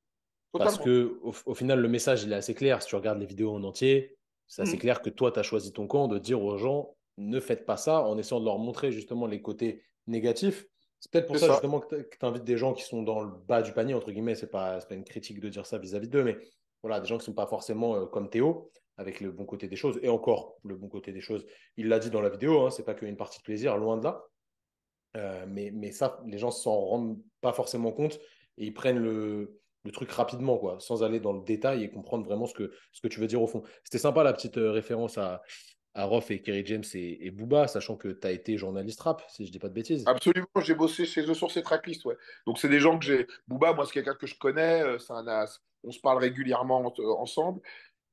Parce que au, final, le message, il est assez clair. Si tu regardes les vidéos en entier, c'est assez mm. clair que toi, tu as choisi ton camp de dire aux gens, ne faites pas ça, en essayant de leur montrer justement les côtés négatifs. C'est peut-être pour ça, justement que tu invites des gens qui sont dans le bas du panier, entre guillemets. Ce n'est pas, pas une critique de dire ça vis-à-vis d'eux, mais voilà, des gens qui ne sont pas forcément euh, comme Théo, avec le bon côté des choses. Et encore, le bon côté des choses, il l'a dit dans la vidéo, hein, ce n'est pas qu'une partie de plaisir, loin de là. Euh, mais, mais ça, les gens ne s'en rendent pas forcément compte et ils prennent le, le truc rapidement, quoi, sans aller dans le détail et comprendre vraiment ce que, ce que tu veux dire au fond. C'était sympa la petite euh, référence à, à Roth et Kerry James et, Booba, sachant que tu as été journaliste rap, si je dis pas de bêtises. Absolument, j'ai bossé chez eux sur ces tracklists, ouais. Donc c'est des gens que j'ai. Booba, moi, c'est quelqu'un que je connais, euh, c'est un as. On se parle régulièrement euh, ensemble.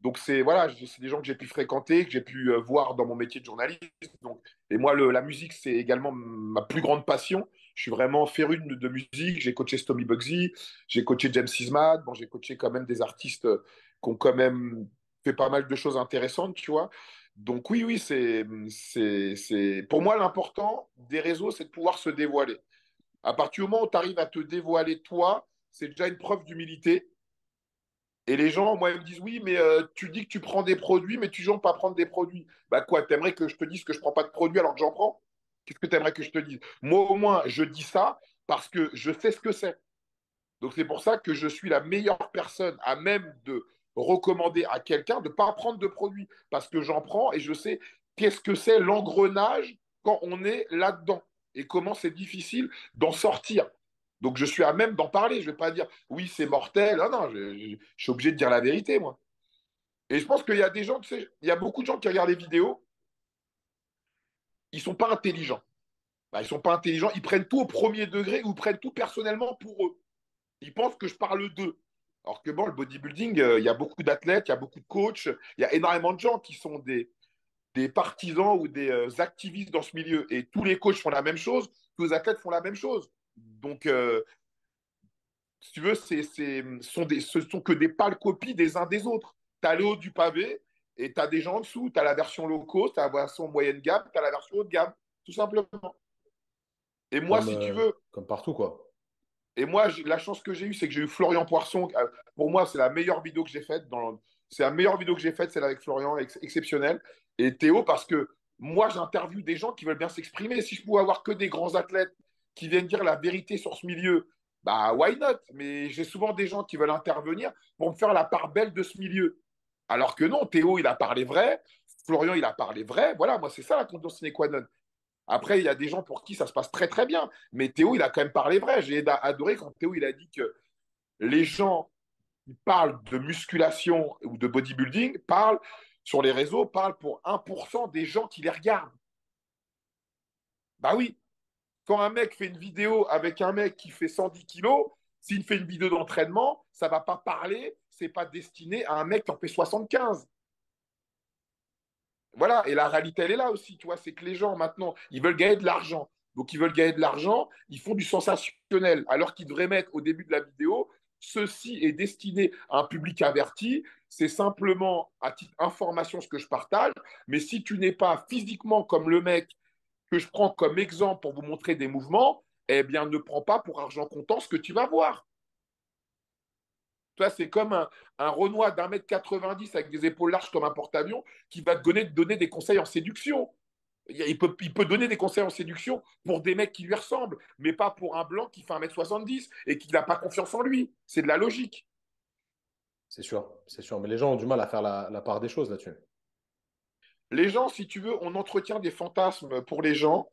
Donc c'est voilà, c'est des gens que j'ai pu fréquenter, que j'ai pu voir dans mon métier de journaliste. Donc, et moi, la musique, c'est également ma plus grande passion. Je suis vraiment féru de, musique. J'ai coaché Stomy Bugsy, j'ai coaché James Sismad. Bon, j'ai coaché quand même des artistes qui ont quand même fait pas mal de choses intéressantes, tu vois. Donc oui, oui, c'est, c'est, pour moi l'important des réseaux, c'est de pouvoir se dévoiler. À partir du moment où tu arrives à te dévoiler toi, c'est déjà une preuve d'humilité. Et les gens, moi, ils me disent oui, mais euh, tu dis que tu prends des produits, mais tu ne pas prendre des produits. Bah quoi, t'aimerais que je te dise que je prends pas de produits alors que j'en prends? Qu'est-ce que tu aimerais que je te dise? Moi, au moins, je dis ça parce que je sais ce que c'est. Donc, c'est pour ça que je suis la meilleure personne à même de recommander à quelqu'un de ne pas prendre de produit parce que j'en prends et je sais qu'est-ce que c'est l'engrenage quand on est là-dedans et comment c'est difficile d'en sortir. Donc, je suis à même d'en parler. Je ne vais pas dire oui, c'est mortel. Non, non, je, je, suis obligé de dire la vérité, moi. Et je pense qu'il y a des gens, tu sais, il y a beaucoup de gens qui regardent les vidéos, ils sont pas intelligents. Bah, ils sont pas intelligents, ils prennent tout au premier degré ou prennent tout personnellement pour eux. Ils pensent que je parle d'eux. Alors que bon, le bodybuilding, euh, il y a beaucoup d'athlètes, il y a beaucoup de coachs, il y a énormément de gens qui sont des, des partisans ou des euh, activistes dans ce milieu. Et tous les coachs font la même chose, tous les athlètes font la même chose. Donc, euh, si tu veux, c'est, c'est, sont des, ce sont que des pâles copies des uns des autres. Tu as le haut du pavé et tu as des gens en dessous. Tu as la version low cost, tu as la version moyenne gamme, tu as la version haut de gamme, tout simplement. Et moi, comme, si tu euh, veux. Comme partout, quoi. Et moi, la chance que j'ai eue, c'est que j'ai eu Florian Poisson. Euh, pour moi, c'est la meilleure vidéo que j'ai faite. Dans... C'est la meilleure vidéo que j'ai faite, celle avec Florian, ex exceptionnelle. Et Théo, parce que moi, j'interviewe des gens qui veulent bien s'exprimer. Si je pouvais avoir que des grands athlètes qui viennent dire la vérité sur ce milieu, bah, why not? Mais j'ai souvent des gens qui veulent intervenir pour me faire la part belle de ce milieu. Alors que non, Théo, il a parlé vrai. Florian, il a parlé vrai. Voilà, moi, c'est ça la condition sine qua non. Après, il y a des gens pour qui ça se passe très, très bien. Mais Théo, il a quand même parlé vrai. J'ai adoré quand Théo, il a dit que les gens qui parlent de musculation ou de bodybuilding parlent sur les réseaux, parlent pour 1% des gens qui les regardent. Bah oui. Quand un mec fait une vidéo avec un mec qui fait 110 kilos, s'il fait une vidéo d'entraînement, ça ne va pas parler, c'est pas destiné à un mec qui en fait 75. Voilà, et la réalité, elle est là aussi, tu vois, c'est que les gens, maintenant, ils veulent gagner de l'argent. Donc, ils veulent gagner de l'argent, ils font du sensationnel, alors qu'ils devraient mettre au début de la vidéo, ceci est destiné à un public averti, c'est simplement à titre information ce que je partage, mais si tu n'es pas physiquement comme le mec que je prends comme exemple pour vous montrer des mouvements, eh bien, ne prends pas pour argent comptant ce que tu vas voir. Toi, c'est comme un, un Renoir d'un mètre 90 avec des épaules larges comme un porte-avions qui va te donner, donner des conseils en séduction. Il peut, il peut donner des conseils en séduction pour des mecs qui lui ressemblent, mais pas pour un blanc qui fait 1m70 et qui n'a pas confiance en lui. C'est de la logique. C'est sûr, c'est sûr. Mais les gens ont du mal à faire la, la part des choses là-dessus. Les gens, si tu veux, on entretient des fantasmes pour les gens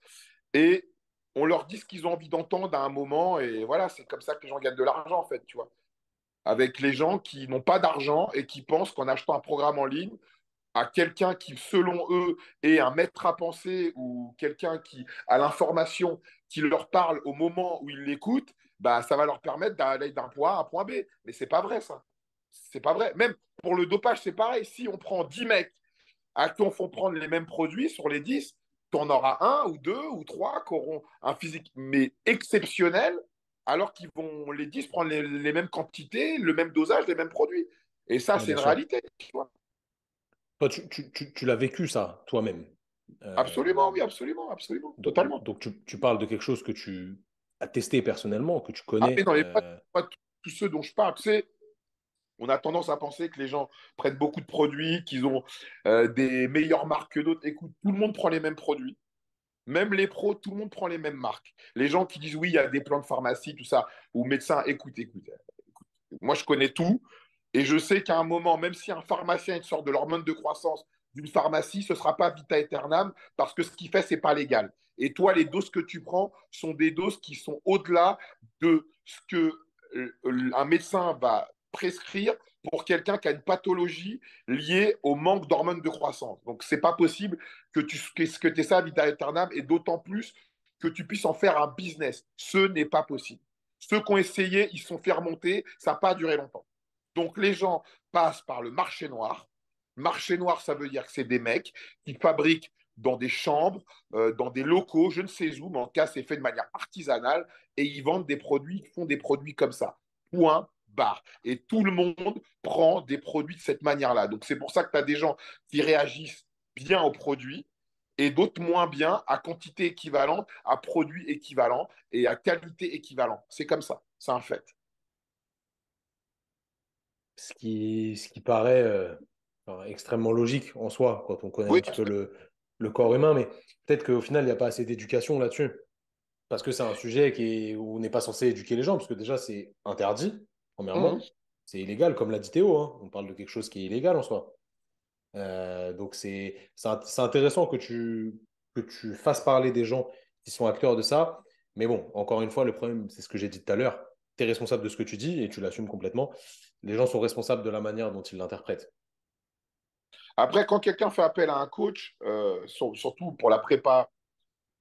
et on leur dit ce qu'ils ont envie d'entendre à un moment. Et voilà, c'est comme ça que les gens gagnent de l'argent, en fait, tu vois avec les gens qui n'ont pas d'argent et qui pensent qu'en achetant un programme en ligne, à quelqu'un qui, selon eux, est un maître à penser ou quelqu'un qui a l'information qui leur parle au moment où ils l'écoutent, bah, ça va leur permettre d'aller d'un point A à un point B. Mais c'est pas vrai, ça. C'est pas vrai. Même pour le dopage, c'est pareil. Si on prend 10 mecs à qui on fait prendre les mêmes produits sur les 10, tu en auras un ou deux ou trois qui auront un physique mais exceptionnel alors qu'ils vont les 10 prendre les, les, mêmes quantités, le même dosage, les mêmes produits. Et ça, c'est une sûr. réalité. Tu vois. Toi, tu, tu, tu, tu l'as vécu, ça, toi-même euh... Absolument, oui, absolument, absolument, donc, totalement. Donc, tu, parles de quelque chose que tu as testé personnellement, que tu connais. Ah, non, mais pas, pas, tous ceux dont je parle. Tu sais, on a tendance à penser que les gens prennent beaucoup de produits, qu'ils ont euh, des meilleures marques que d'autres. Écoute, tout le monde prend les mêmes produits. Même les pros, tout le monde prend les mêmes marques. Les gens qui disent oui, il y a des plans de pharmacie, tout ça, ou médecins, écoute, écoute, écoute. Moi, je connais tout. Et je sais qu'à un moment, même si un pharmacien une sorte de l'hormone de croissance d'une pharmacie, ce ne sera pas vita aeternam parce que ce qu'il fait, ce n'est pas légal. Et toi, les doses que tu prends sont des doses qui sont au-delà de ce que euh, un médecin va prescrire pour quelqu'un qui a une pathologie liée au manque d'hormones de croissance. Donc, ce n'est pas possible que tu que, que aies ça vita aeternam et d'autant plus que tu puisses en faire un business. Ce n'est pas possible. Ceux qui ont essayé, ils sont fait remonter, ça n'a pas duré longtemps. Donc, les gens passent par le marché noir. Marché noir, ça veut dire que c'est des mecs qui fabriquent dans des chambres, euh, dans des locaux, je ne sais où, mais en tout cas, c'est fait de manière artisanale et ils vendent des produits, ils font des produits comme ça. Point Et tout le monde prend des produits de cette manière-là. Donc, c'est pour ça que tu as des gens qui réagissent bien aux produits et d'autres moins bien à quantité équivalente, à produit équivalent et à qualité équivalente. C'est comme ça, c'est un fait. Ce qui, ce qui paraît euh, extrêmement logique en soi, quand on connaît oui, un petit peu le, le corps humain, mais peut-être qu'au final, il n'y a pas assez d'éducation là-dessus. Parce que c'est un sujet qui est, où on n'est pas censé éduquer les gens, parce que déjà, c'est interdit, premièrement. Mhm. C'est illégal, comme l'a dit Théo. Hein. On parle de quelque chose qui est illégal en soi. Euh, donc, c'est intéressant que tu, que tu fasses parler des gens qui sont acteurs de ça. Mais bon, encore une fois, le problème, c'est ce que j'ai dit tout à l'heure. Tu es responsable de ce que tu dis et tu l'assumes complètement. Les gens sont responsables de la manière dont ils l'interprètent. Après, quand quelqu'un fait appel à un coach, euh, surtout pour la prépa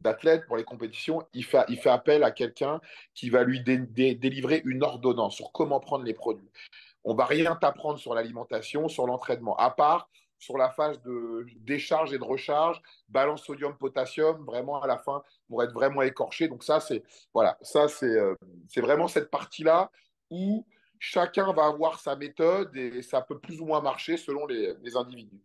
d'athlète, pour les compétitions, il fait, il fait appel à quelqu'un qui va lui délivrer une ordonnance sur comment prendre les produits. On va rien t'apprendre sur l'alimentation, sur l'entraînement, à part sur la phase de décharge et de recharge, balance sodium-potassium, vraiment à la fin, pour être vraiment écorché. Donc ça, c'est voilà, ça c'est euh, vraiment cette partie-là où chacun va avoir sa méthode et ça peut plus ou moins marcher selon les, individus.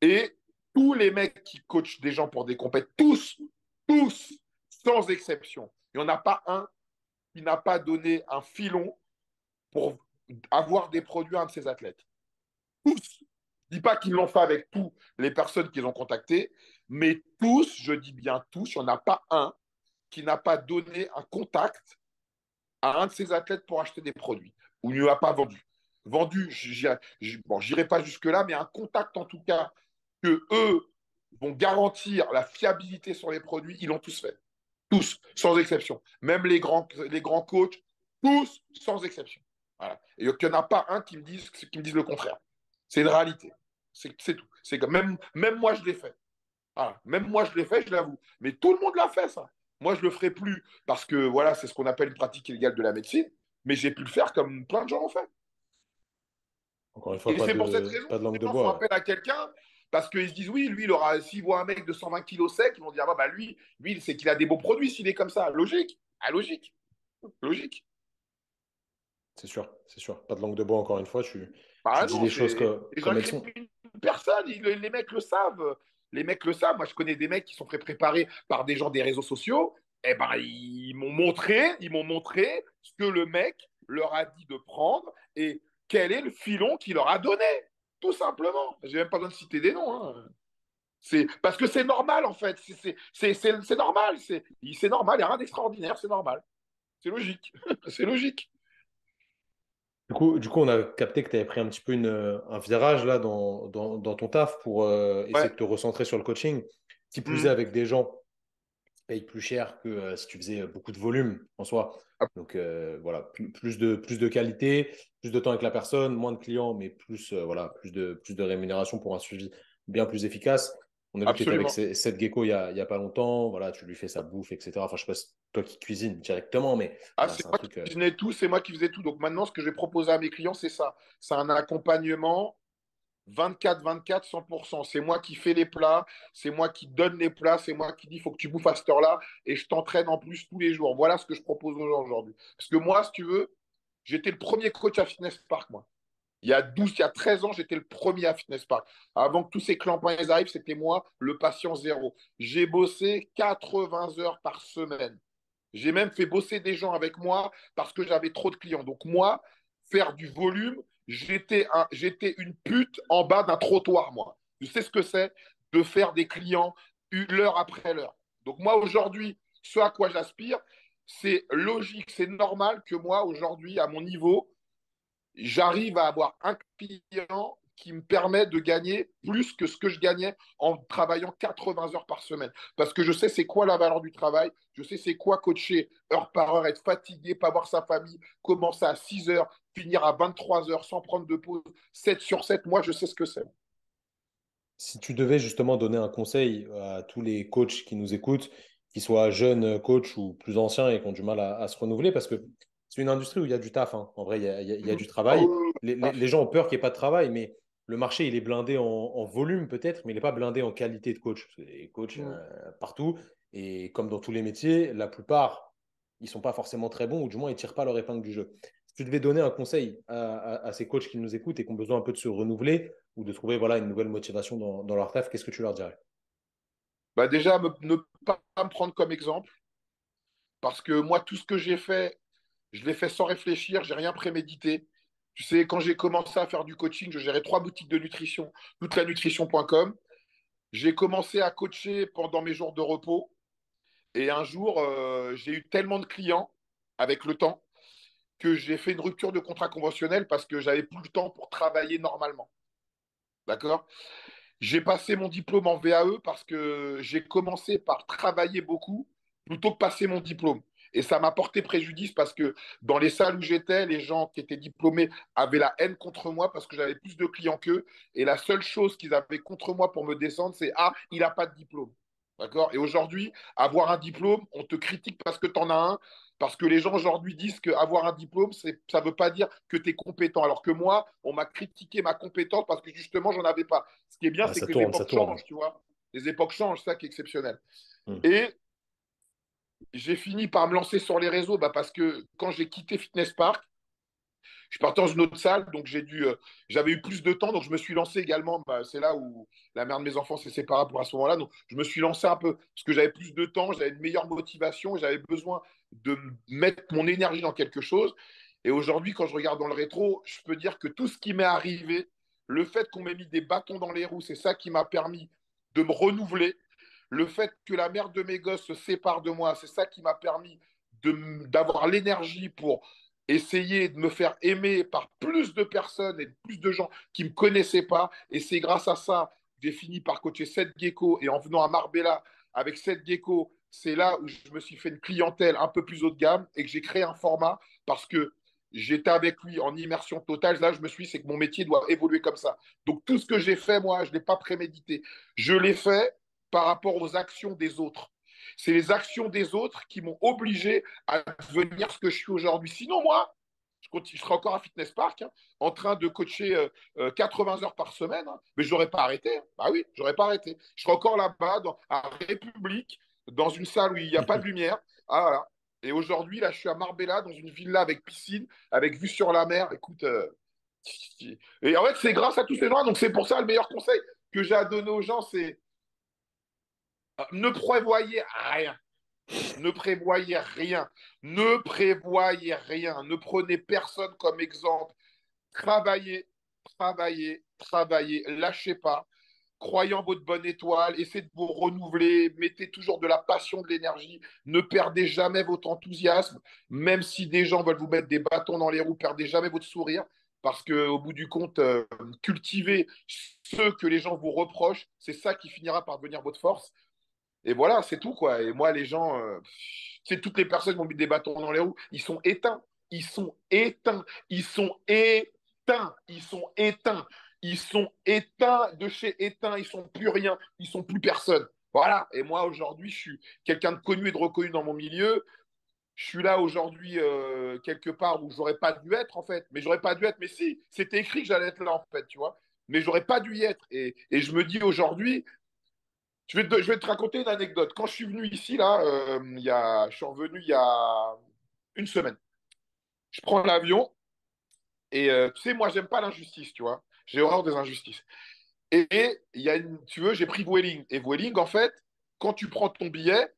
Et tous les mecs qui coachent des gens pour des compètes, tous, tous, sans exception, il n'y en a pas un qui n'a pas donné un filon pour avoir des produits à un de ses athlètes. Tous. Je ne dis pas qu'ils l'ont fait avec tous les personnes qu'ils ont contactées, mais tous, je dis bien tous, il n'y en a pas un qui n'a pas donné un contact à un de ses athlètes pour acheter des produits ou ne l'a pas vendu. Vendu, je n'irai pas jusque-là, mais un contact en tout cas que eux vont garantir la fiabilité sur les produits, ils l'ont tous fait. Tous, sans exception. Même les grands, les grands coachs, tous, sans exception. Voilà. Et il n'y en a pas un qui me dise, qui me dise le contraire. C'est une réalité. C'est tout. C'est que même, même moi, je l'ai fait. Même moi, je l'ai fait, je l'avoue. Mais tout le monde l'a fait, ça. Moi, je ne le ferai plus parce que voilà, c'est ce qu'on appelle une pratique illégale de la médecine mais j'ai pu le faire comme plein de gens l'ont fait. Encore une fois, pas, de, pour cette raison, pas de langue de bois. appel à quelqu'un parce qu'ils se disent oui, lui, il aura, s'il voit un mec de 120 kilos sec, ils vont dire ah, bah, lui, lui c'est qu'il a des beaux produits s'il est comme ça. Logique. Ah, logique. Logique. C'est sûr, c'est sûr. Pas de langue de bois, encore une fois. Tu, bah dis les choses que, comme elles sont. Personne, les mecs le savent. Les mecs le savent. Moi, je connais des mecs qui sont préparés par des gens des réseaux sociaux eh ben, ils m'ont montré, ils m'ont montré ce que le mec leur a dit de prendre et quel est le filon qu'il leur a donné, tout simplement. J'ai même pas besoin de citer des noms. Hein. C'est parce que c'est normal en fait. C'est normal. C'est normal. Il n'y a rien d'extraordinaire. C'est normal. C'est logique. c'est logique. Du coup, du coup, on a capté que tu avais pris un petit peu une, un virage là dans, dans, dans ton taf pour euh, essayer de te recentrer sur le coaching. Qui plus est avec des gens paye plus cher que euh, si tu faisais euh, beaucoup de volume en soi. Ah. Donc euh, voilà, plus, de, plus de qualité, plus de temps avec la personne, moins de clients, mais plus, voilà, plus, de, plus de rémunération pour un suivi bien plus efficace. On a vu que avec cette gecko il n'y a, a, pas longtemps, voilà, tu lui fais sa bouffe, etc. Enfin, je sais pas toi qui cuisines directement, mais. Ah, c'est moi qui cuisinais tout, c'est moi qui faisais tout. Donc maintenant, ce que je vais proposer à mes clients, c'est ça. C'est un accompagnement 24, 24, 100%. C'est moi qui fais les plats, c'est moi qui donne les plats, c'est moi qui dis faut que tu bouffes à cette heure-là et je t'entraîne en plus tous les jours. Voilà ce que je propose aujourd'hui. Parce que moi, si tu veux, j'étais le premier coach à Fitness Park, moi. Il y a 12, il y a 13 ans, j'étais le premier à Fitness Park. Avant que tous ces clampins arrivent, c'était moi, le patient zéro. J'ai bossé 80 heures par semaine. J'ai même fait bosser des gens avec moi parce que j'avais trop de clients. Donc moi, faire du volume, j'étais une pute en bas d'un trottoir, moi. Je sais ce que c'est de faire des clients l'heure après l'heure. Donc moi, aujourd'hui, ce à quoi j'aspire, c'est logique, c'est normal que moi, aujourd'hui, à mon niveau, j'arrive à avoir un client qui me permet de gagner plus que ce que je gagnais en travaillant 80 heures par semaine. Parce que je sais c'est quoi la valeur du travail, je sais c'est quoi coacher heure par heure, être fatigué, pas voir sa famille, commencer à 6 heures, finir à 23 heures sans prendre de pause, 7 sur 7, moi je sais ce que c'est. Si tu devais justement donner un conseil à tous les coachs qui nous écoutent, qu'ils soient jeunes coachs ou plus anciens et qui ont du mal à, se renouveler, parce que c'est une industrie où il y a du taf. Hein. En vrai, il y a, il y a, du travail. Oh, les, les, gens ont peur qu'il n'y ait pas de travail, mais le marché, il est blindé en, volume peut-être, mais il n'est pas blindé en qualité de coach. Les coachs euh, partout. Et comme dans tous les métiers, la plupart, ils ne sont pas forcément très bons, ou du moins, ils ne tirent pas leur épingle du jeu. Si tu devais donner un conseil à, ces coachs qui nous écoutent et qui ont besoin un peu de se renouveler ou de trouver voilà, une nouvelle motivation dans, leur taf, qu'est-ce que tu leur dirais? Bah Déjà, ne pas me prendre comme exemple. Parce que moi, tout ce que j'ai fait, je l'ai fait sans réfléchir, j'ai rien prémédité. Tu sais, quand j'ai commencé à faire du coaching, je gérais trois boutiques de nutrition, toute la nutrition.com. j'ai commencé à coacher pendant mes jours de repos. Et un jour, euh, j'ai eu tellement de clients avec le temps que j'ai fait une rupture de contrat conventionnel parce que j'avais plus le temps pour travailler normalement. D'accord? J'ai passé mon diplôme en VAE parce que j'ai commencé par travailler beaucoup plutôt que passer mon diplôme. Et ça m'a porté préjudice parce que dans les salles où j'étais, les gens qui étaient diplômés avaient la haine contre moi parce que j'avais plus de clients qu'eux. Et la seule chose qu'ils avaient contre moi pour me descendre, c'est Ah, il n'a pas de diplôme. D'accord? Et aujourd'hui, avoir un diplôme, on te critique parce que tu en as un. Parce que les gens aujourd'hui disent qu'avoir un diplôme, ça ne veut pas dire que tu es compétent. Alors que moi, on m'a critiqué ma compétence parce que justement, j'en avais pas. Ce qui est bien, ah, c'est que les époques changent, tu vois. Les époques changent, ça qui est exceptionnel. Hmm. Et j'ai fini par me lancer sur les réseaux bah, parce que quand j'ai quitté Fitness Park, je parti dans une autre salle, donc j'ai dû, euh, j'avais eu plus de temps, donc je me suis lancé également. Bah, c'est là où la mère de mes enfants s'est séparée pour à ce moment-là, donc je me suis lancé un peu parce que j'avais plus de temps, j'avais une meilleure motivation, j'avais besoin de mettre mon énergie dans quelque chose. Et aujourd'hui, quand je regarde dans le rétro, je peux dire que tout ce qui m'est arrivé, le fait qu'on m'ait mis des bâtons dans les roues, c'est ça qui m'a permis de me renouveler, le fait que la mère de mes gosses se sépare de moi, c'est ça qui m'a permis d'avoir l'énergie pour essayer de me faire aimer par plus de personnes et plus de gens qui ne me connaissaient pas. Et c'est grâce à ça que j'ai fini par coacher Seth Gecko. Et en venant à Marbella avec Seth Gecko, c'est là où je me suis fait une clientèle un peu plus haut de gamme et que j'ai créé un format parce que j'étais avec lui en immersion totale. Là, je me suis dit, c'est que mon métier doit évoluer comme ça. Donc, tout ce que j'ai fait, moi, je ne l'ai pas prémédité. Je l'ai fait par rapport aux actions des autres. C'est les actions des autres qui m'ont obligé à devenir ce que je suis aujourd'hui. Sinon, moi, je, serais encore à Fitness Park, hein, en train de coacher 80 euh, euh, heures par semaine, hein. mais je n'aurais pas arrêté. Hein. Bah oui, j'aurais pas arrêté. Je serais encore là-bas, à République, dans une salle où il n'y a pas de lumière. Ah, Et aujourd'hui, là, je suis à Marbella, dans une villa avec piscine, avec vue sur la mer. Écoute, euh, et en fait, c'est grâce à tous ces gens. Donc, c'est pour ça le meilleur conseil que j'ai à donner aux gens, c'est ne prévoyez rien. Ne prévoyez rien. Ne prévoyez rien. Ne prenez personne comme exemple. Travaillez, travaillez, travaillez. Lâchez pas. Croyez en votre bonne étoile. Essayez de vous renouveler. Mettez toujours de la passion, de l'énergie. Ne perdez jamais votre enthousiasme. Même si des gens veulent vous mettre des bâtons dans les roues, perdez jamais votre sourire. Parce qu'au bout du compte, euh, cultivez ce que les gens vous reprochent. C'est ça qui finira par devenir votre force. Et voilà, c'est tout, quoi. Et moi, les gens, c'est euh, toutes les personnes qui ont mis des bâtons dans les roues, ils sont éteints. Ils sont éteints. Ils sont éteints. Ils sont éteints. Ils sont éteints de chez éteints. Ils sont plus rien. Ils sont plus personne. Voilà. Et moi, aujourd'hui, je suis quelqu'un de connu et de reconnu dans mon milieu. Je suis là aujourd'hui euh, quelque part où j'aurais pas dû être, en fait. Mais j'aurais pas dû être. Mais si, c'était écrit que j'allais être là, en fait, tu vois. Mais j'aurais pas dû y être. Et, et je me dis aujourd'hui, je vais, te, raconter une anecdote. Quand je suis venu ici, là, euh, je suis revenu il y a une semaine. Je prends l'avion et euh, tu sais, moi, j'aime pas l'injustice, tu vois. J'ai horreur des injustices. Et y a une, tu veux, j'ai pris Vueling. Et Vueling, en fait, quand tu prends ton billet,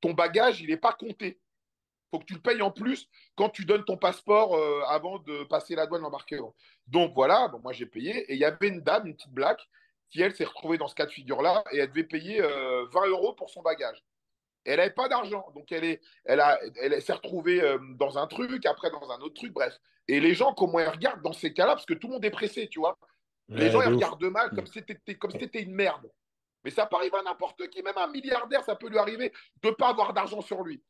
ton bagage, il n'est pas compté. Il faut que tu le payes en plus quand tu donnes ton passeport euh, avant de passer la douane l'embarquement. Donc voilà, moi j'ai payé. Et il y avait une dame, une petite blague, qui, elle, s'est retrouvée dans ce cas de figure-là et elle devait payer 20 euh, euros pour son bagage. elle n'avait pas d'argent. Donc, elle, est, elle, a, elle s'est retrouvée euh, dans un truc, après dans un autre truc, bref. Et les gens, comment ils regardent dans ces cas-là, parce que tout le monde est pressé, tu vois. Les gens, ils regardent mal, comme si c'était comme si une merde. Mais ça peut arriver à n'importe qui, même un milliardaire, ça peut lui arriver de ne pas avoir d'argent sur lui.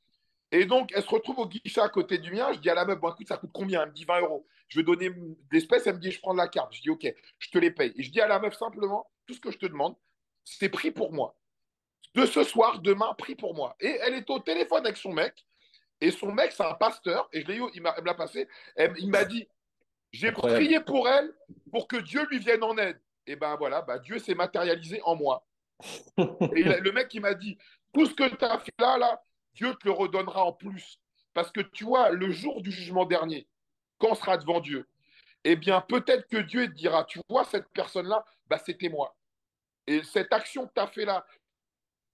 Et donc, elle se retrouve au guichet à côté du mien. Je dis à la meuf, bon, écoute, ça coûte combien? Elle me dit 20 euros. Je vais donner l'espèce. Elle me dit, je prends la carte. Je dis, OK, je te les paye. Et je dis à la meuf simplement, tout ce que je te demande, c'est pris pour moi. De ce soir, demain, pris pour moi. Et elle est au téléphone avec son mec. Et son mec, c'est un pasteur. Et je l'ai eu, il m'a, passé. il m'a dit, j'ai prié pour elle pour que Dieu lui vienne en aide. Et ben voilà, bah, Dieu s'est matérialisé en moi. et le mec, il m'a dit, tout ce que tu as fait là, là, Dieu te le redonnera en plus. Parce que tu vois, le jour du jugement dernier, quand on sera devant Dieu, eh bien, peut-être que Dieu te dira, tu vois, cette personne-là, bah, c'était moi. Et cette action que tu as fait là,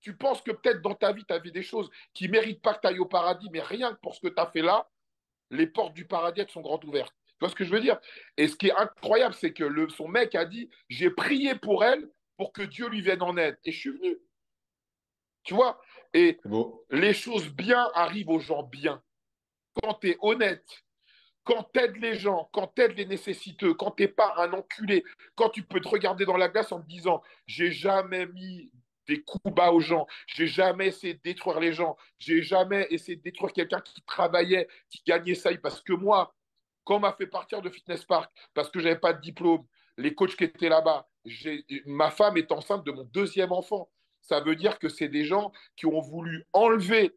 tu penses que peut-être dans ta vie, tu as vu des choses qui ne méritent pas que tu ailles au paradis, mais rien que pour ce que tu as fait là, les portes du paradis sont grandes ouvertes. Tu vois ce que je veux dire? Et ce qui est incroyable, c'est que le, son mec a dit, j'ai prié pour elle pour que Dieu lui vienne en aide. Et je suis venu. Tu vois? Et les choses bien arrivent aux gens bien. Quand tu es honnête, quand tu aides les gens, quand tu aides les nécessiteux, quand tu n'es pas un enculé, quand tu peux te regarder dans la glace en te disant j'ai jamais mis des coups bas aux gens, j'ai jamais essayé de détruire les gens, j'ai jamais essayé de détruire quelqu'un qui travaillait, qui gagnait ça, parce que moi, quand on m'a fait partir de Fitness Park, parce que j'avais pas de diplôme, les coachs qui étaient là-bas, ma femme est enceinte de mon deuxième enfant. Ça veut dire que c'est des gens qui ont voulu enlever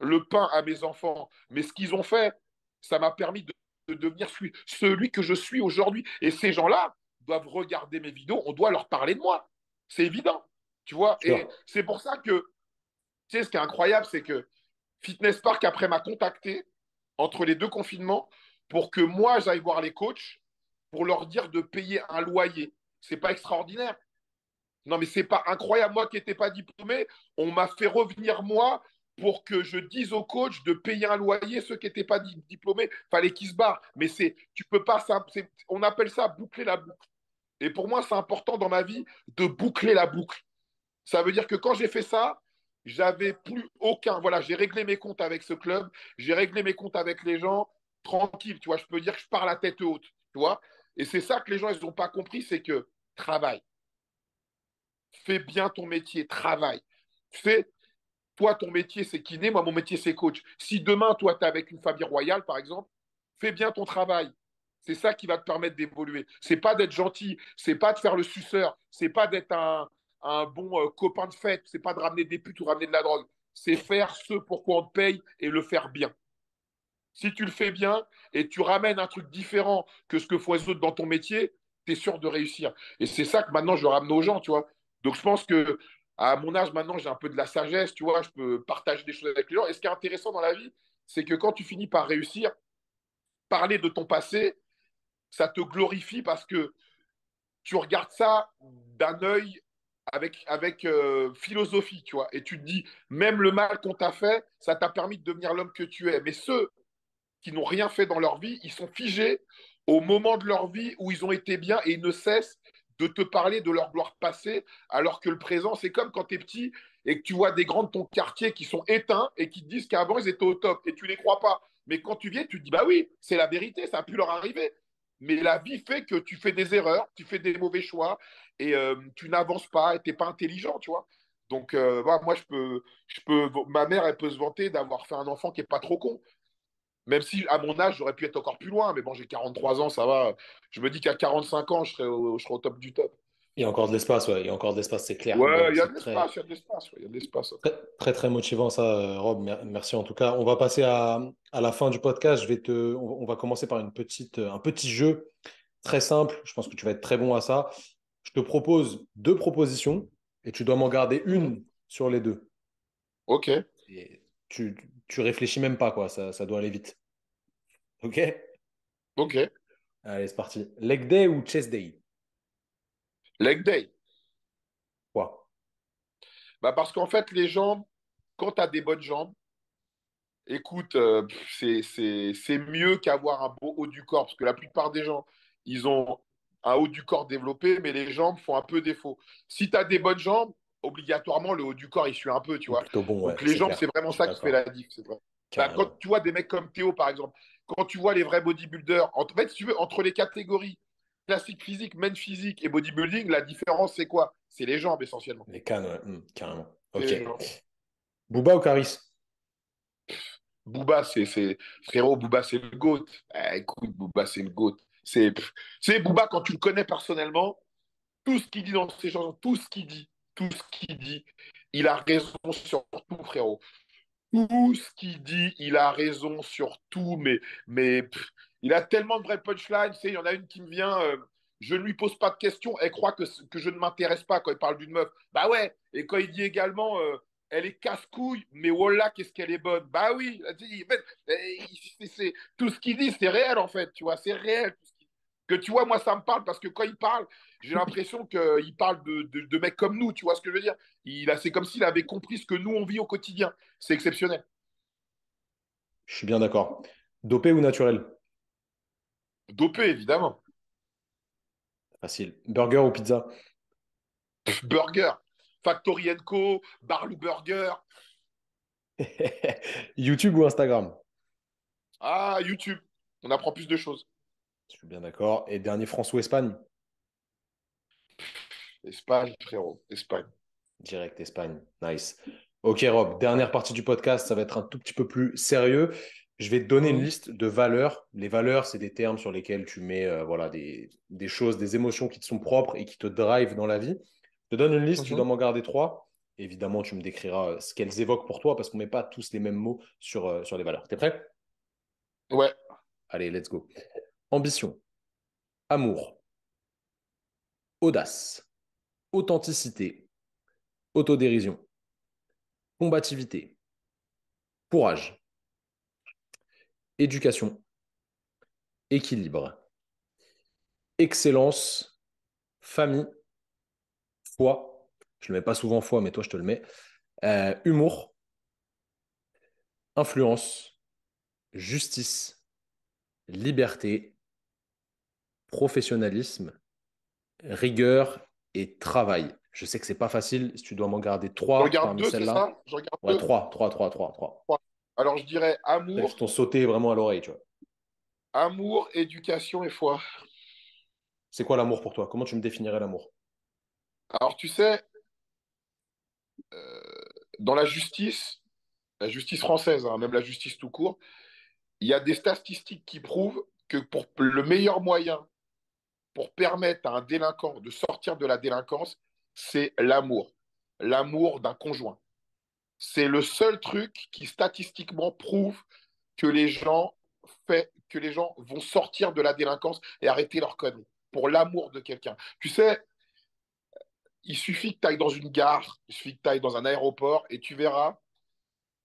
le pain à mes enfants. Mais ce qu'ils ont fait, ça m'a permis de, devenir celui que je suis aujourd'hui. Et ces gens-là doivent regarder mes vidéos, on doit leur parler de moi. C'est évident. Tu vois Et c'est pour ça que, tu sais, ce qui est incroyable, c'est que Fitness Park, après, m'a contacté entre les deux confinements pour que moi, j'aille voir les coachs pour leur dire de payer un loyer. C'est pas extraordinaire. Non, mais c'est pas incroyable. Moi qui n'étais pas diplômé, on m'a fait revenir moi pour que je dise au coach de payer un loyer. Ceux qui n'étaient pas diplômés, fallait qu'ils se barrent. Mais c'est, tu peux pas, on appelle ça boucler la boucle. Et pour moi, c'est important dans ma vie de boucler la boucle. Ça veut dire que quand j'ai fait ça, j'avais plus aucun. Voilà, j'ai réglé mes comptes avec ce club, j'ai réglé mes comptes avec les gens, tranquille. Tu vois, je peux dire que je pars la tête haute. Tu vois, et c'est ça que les gens ils n'ont pas compris, c'est que travaille, fais bien ton métier, travaille. Fais, toi, ton métier, c'est kiné, moi, mon métier, c'est coach. Si demain, toi, tu es avec une famille royale, par exemple, fais bien ton travail. C'est ça qui va te permettre d'évoluer. C'est pas d'être gentil, c'est pas de faire le suceur, c'est pas d'être un, bon euh, copain de fête, c'est pas de ramener des putes ou ramener de la drogue. C'est faire ce pour quoi on te paye et le faire bien. Si tu le fais bien et tu ramènes un truc différent que ce que font les autres dans ton métier, tu es sûr de réussir. Et c'est ça que maintenant je ramène aux gens, tu vois. Donc je pense que à mon âge maintenant, j'ai un peu de la sagesse, tu vois, je peux partager des choses avec les gens. Et ce qui est intéressant dans la vie, c'est que quand tu finis par réussir, parler de ton passé, ça te glorifie parce que tu regardes ça d'un œil avec, euh, philosophie, tu vois. Et tu te dis, même le mal qu'on t'a fait, ça t'a permis de devenir l'homme que tu es. Mais ceux qui n'ont rien fait dans leur vie, ils sont figés au moment de leur vie où ils ont été bien et ils ne cessent de te parler de leur gloire passée, alors que le présent, c'est comme quand tu es petit et que tu vois des grands de ton quartier qui sont éteints et qui te disent qu'avant, ils étaient au top et tu ne les crois pas. Mais quand tu viens, tu te dis, bah oui, c'est la vérité, ça a pu leur arriver. Mais la vie fait que tu fais des erreurs, tu fais des mauvais choix et euh, tu n'avances pas et tu n'es pas intelligent, tu vois. Donc, euh, moi, je peux, je peux, ma mère, elle peut se vanter d'avoir fait un enfant qui n'est pas trop con. Même si à mon âge, j'aurais pu être encore plus loin, mais bon, j'ai 43 ans, ça va. Je me dis qu'à 45 ans, je serai, au, je serai au top du top. Il y a encore de l'espace, ouais. Il y a encore de l'espace, c'est clair. Ouais, il y a de l'espace, il y a de l'espace. il y a de l'espace. Très, très, motivant, ça, Rob. Merci en tout cas. On va passer à, à la fin du podcast. Je vais te, on va commencer par une petite, un petit jeu très simple. Je pense que tu vas être très bon à ça. Je te propose deux propositions et tu dois m'en garder une sur les deux. Ok. tu, tu réfléchis même pas, quoi. Ça, ça doit aller vite. Ok? Ok. Allez, c'est parti. Leg day ou chest day? Leg day. Quoi? Bah Parce qu'en fait, les jambes, quand tu as des bonnes jambes, écoute, euh, c'est mieux qu'avoir un beau haut du corps. Parce que la plupart des gens, ils ont un haut du corps développé, mais les jambes font un peu défaut. Si tu as des bonnes jambes, obligatoirement, le haut du corps, il suit un peu, tu vois. Donc les jambes, c'est vraiment ça qui fait la diff. Bah, quand tu vois des mecs comme Théo, par exemple, quand tu vois les vrais bodybuilders, en fait, si tu veux, entre les catégories classique physique, men physique et bodybuilding, la différence, c'est quoi? C'est les jambes, essentiellement. Les cannes, ouais. Hum, carrément. Ok. Booba ou Caris? Booba, c'est, frérot, Booba, c'est le GOAT. Eh, écoute, Booba, c'est le GOAT. C'est, sais, Booba, quand tu le connais personnellement, tout ce qu'il dit dans ses chansons, tout ce qu'il dit, tout ce qu'il dit, il a raison sur tout, frérot. Tout ce qu'il dit, il a raison sur tout, mais, mais il a tellement de vraies punchlines. il y en a une qui me vient, euh, je ne lui pose pas de questions, elle croit que, que je ne m'intéresse pas quand il parle d'une meuf. Bah ouais, et quand il dit également, euh, elle est casse-couille, mais voilà, qu'est-ce qu'elle est bonne. Bah oui, c'est, tout ce qu'il dit, c'est réel en fait, tu vois, c'est réel. Que tu vois, moi, ça me parle parce que quand il parle, j'ai l'impression qu'il parle de, de, mecs comme nous, tu vois ce que je veux dire? Il C'est comme s'il avait compris ce que nous, on vit au quotidien. C'est exceptionnel. Je suis bien d'accord. Dopé ou naturel? Dopé, évidemment. Facile. Burger ou pizza? Burger. Factory Co, Barlou Burger. YouTube ou Instagram? Ah, YouTube. On apprend plus de choses. Je suis bien d'accord. Et dernier, France ou Espagne Espagne, frérot. Espagne. Direct Espagne. Nice. Ok, Rob, dernière partie du podcast, ça va être un tout petit peu plus sérieux. Je vais te donner une liste de valeurs. Les valeurs, c'est des termes sur lesquels tu mets euh, voilà, des, des, choses, des émotions qui te sont propres et qui te drivent dans la vie. Je te donne une liste, tu dois mhm. m'en garder trois. Évidemment, tu me décriras euh, ce qu'elles évoquent pour toi parce qu'on ne met pas tous les mêmes mots sur, euh, sur les valeurs. Tu es prêt? Ouais. Allez, let's go. Ambition, amour, audace, authenticité, autodérision, combativité, courage, éducation, équilibre, excellence, famille, foi, je ne le mets pas souvent foi, mais toi je te le mets, euh, humour, influence, justice, liberté, professionnalisme, rigueur et travail. Je sais que c'est pas facile. Si tu dois m'en garder trois parmi celles-là. Ouais, trois, trois, trois, trois, trois. Alors, je dirais amour. Ils t'ont sauté vraiment à l'oreille, tu vois. Amour, éducation et foi. C'est quoi l'amour pour toi? Comment tu me définirais l'amour? Alors, tu sais, euh, dans la justice, la justice française, hein, même la justice tout court, il y a des statistiques qui prouvent que pour le meilleur moyen pour permettre à un délinquant de sortir de la délinquance, c'est l'amour. L'amour d'un conjoint c'est le seul truc qui statistiquement prouve que les gens vont sortir de la délinquance et arrêter leur conneries pour l'amour de quelqu'un. Tu sais, il suffit que tu ailles dans une gare, il suffit que tu ailles dans un aéroport et tu verras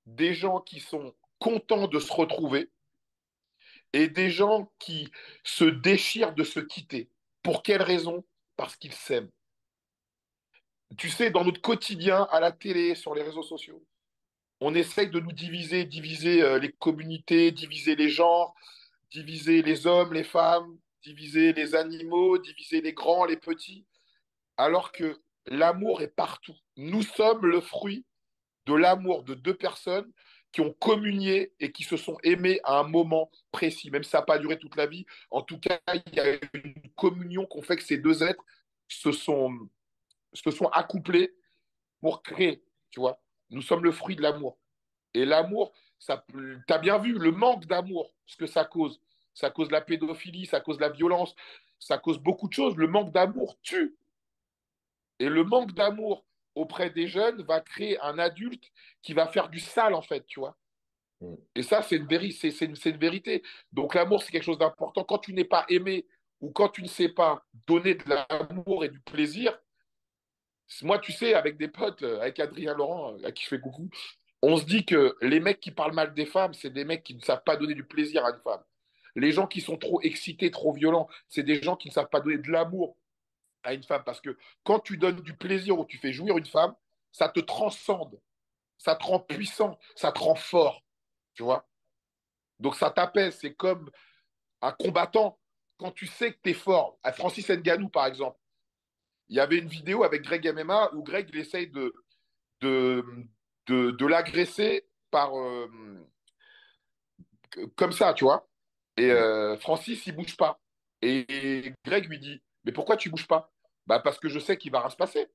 des gens qui sont contents de se retrouver et des gens qui se déchirent de se quitter. Pour quelle raison? Parce qu'ils s'aiment tu sais, dans notre quotidien, à la télé, sur les réseaux sociaux, on essaye de nous diviser, diviser euh, les communautés, diviser les genres, diviser les hommes, les femmes, diviser les animaux, diviser les grands, les petits, alors que l'amour est partout. Nous sommes le fruit de l'amour de deux personnes qui ont communié et qui se sont aimées à un moment précis, même ça n'a pas duré toute la vie. En tout cas, il y a une communion qu'on fait que ces deux êtres se sont se sont accouplés pour créer, tu vois. Nous sommes le fruit de l'amour. Et l'amour, tu as bien vu le manque d'amour, ce que ça cause. Ça cause la pédophilie, ça cause la violence, ça cause beaucoup de choses. Le manque d'amour tue. Et le manque d'amour auprès des jeunes va créer un adulte qui va faire du sale, en fait, tu vois. Mm. Et ça, c'est une, une, une, vérité. Donc l'amour, c'est quelque chose d'important. Quand tu n'es pas aimé ou quand tu ne sais pas donner de l'amour et du plaisir, moi, tu sais, avec des potes, euh, avec Adrien Laurent, euh, à qui je fais coucou, on se dit que les mecs qui parlent mal des femmes, c'est des mecs qui ne savent pas donner du plaisir à une femme. Les gens qui sont trop excités, trop violents, c'est des gens qui ne savent pas donner de l'amour à une femme. Parce que quand tu donnes du plaisir ou tu fais jouir une femme, ça te transcende, ça te rend puissant, ça te rend fort. Tu vois Donc ça t'apaise. C'est comme un combattant. Quand tu sais que tu es fort, à Francis Nganou par exemple, il y avait une vidéo avec Greg MMA où Greg il essaye de, de, de, l'agresser par euh, comme ça, tu vois. Et euh, Francis, il bouge pas. Et Greg lui dit Mais pourquoi tu bouges pas? Bah Parce que je sais qu'il va rien se passer.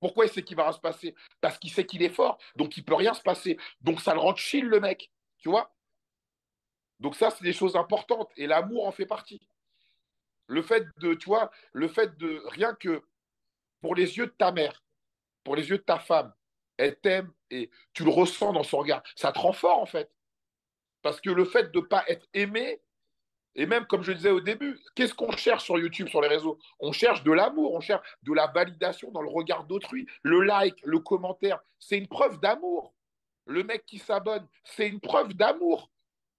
Pourquoi il sait qu'il va rien se passer? Parce qu'il sait qu'il est fort, donc il peut rien se passer. Donc ça le rend chill, le mec. Tu vois? Donc ça, c'est des choses importantes. Et l'amour en fait partie. Le fait de, tu vois, le fait de rien que pour les yeux de ta mère, pour les yeux de ta femme, elle t'aime et tu le ressens dans son regard. Ça te rend fort, en fait. Parce que le fait de ne pas être aimé, et même comme je disais au début, qu'est-ce qu'on cherche sur YouTube, sur les réseaux? On cherche de l'amour, on cherche de la validation dans le regard d'autrui. Le like, le commentaire, c'est une preuve d'amour. Le mec qui s'abonne, c'est une preuve d'amour.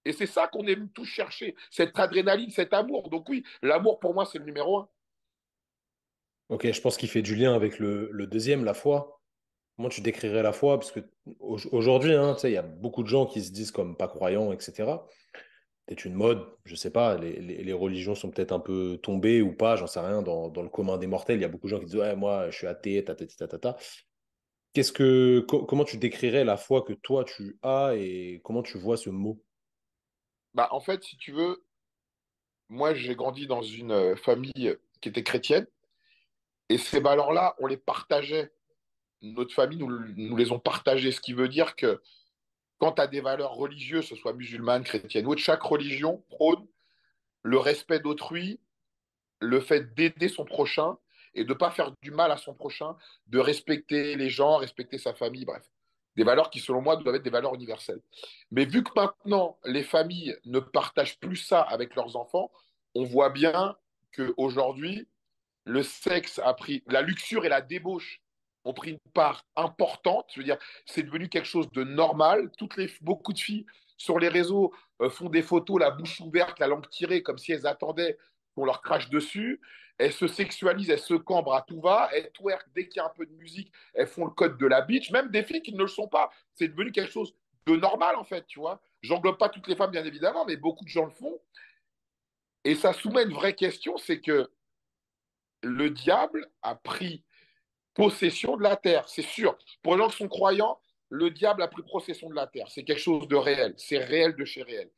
Et c'est ça qu'on aime tous chercher, cette adrénaline, cet amour. Donc oui, l'amour pour moi, c'est le numéro un. Ok, je pense qu'il fait du lien avec le, deuxième, la foi. Comment tu décrirais la foi Parce que aujourd'hui, hein, il y a beaucoup de gens qui se disent comme pas croyants, etc. peut-être une mode, je sais pas, les, religions sont peut-être un peu tombées ou pas, j'en sais rien, dans, le commun des mortels, il y a beaucoup de gens qui disent ouais, moi je suis athée, ta ta ta. Qu'est-ce que, comment tu décrirais la foi que toi tu as et comment tu vois ce mot? Bah, En fait, si tu veux, moi j'ai grandi dans une euh, famille qui était chrétienne et ces valeurs-là, on les partageait. Notre famille nous, nous les ont partagées, ce qui veut dire que quand tu as des valeurs religieuses, que ce soit musulmanes, chrétiennes ou autre, chaque religion prône le respect d'autrui, le fait d'aider son prochain et de ne pas faire du mal à son prochain, de respecter les gens, respecter sa famille, bref. Des valeurs qui, selon moi, doivent être des valeurs universelles. Mais vu que maintenant, les familles ne partagent plus ça avec leurs enfants, on voit bien qu'aujourd'hui, le sexe a pris, la luxure et la débauche ont pris une part importante. Je veux dire, c'est devenu quelque chose de normal. Toutes les, beaucoup de filles sur les réseaux euh, font des photos, la bouche ouverte, la langue tirée, comme si elles attendaient qu'on leur crache dessus. Elles se sexualisent, elles se cambrent à tout va, elles twerk dès qu'il y a un peu de musique, elles font le code de la bitch, même des filles qui ne le sont pas. C'est devenu quelque chose de normal, en fait, tu vois. J'englobe pas toutes les femmes, bien évidemment, mais beaucoup de gens le font. Et ça soumet une vraie question, c'est que le diable a pris possession de la terre, c'est sûr. Pour les gens qui sont croyants, le diable a pris possession de la terre. C'est quelque chose de réel, c'est réel de chez réel.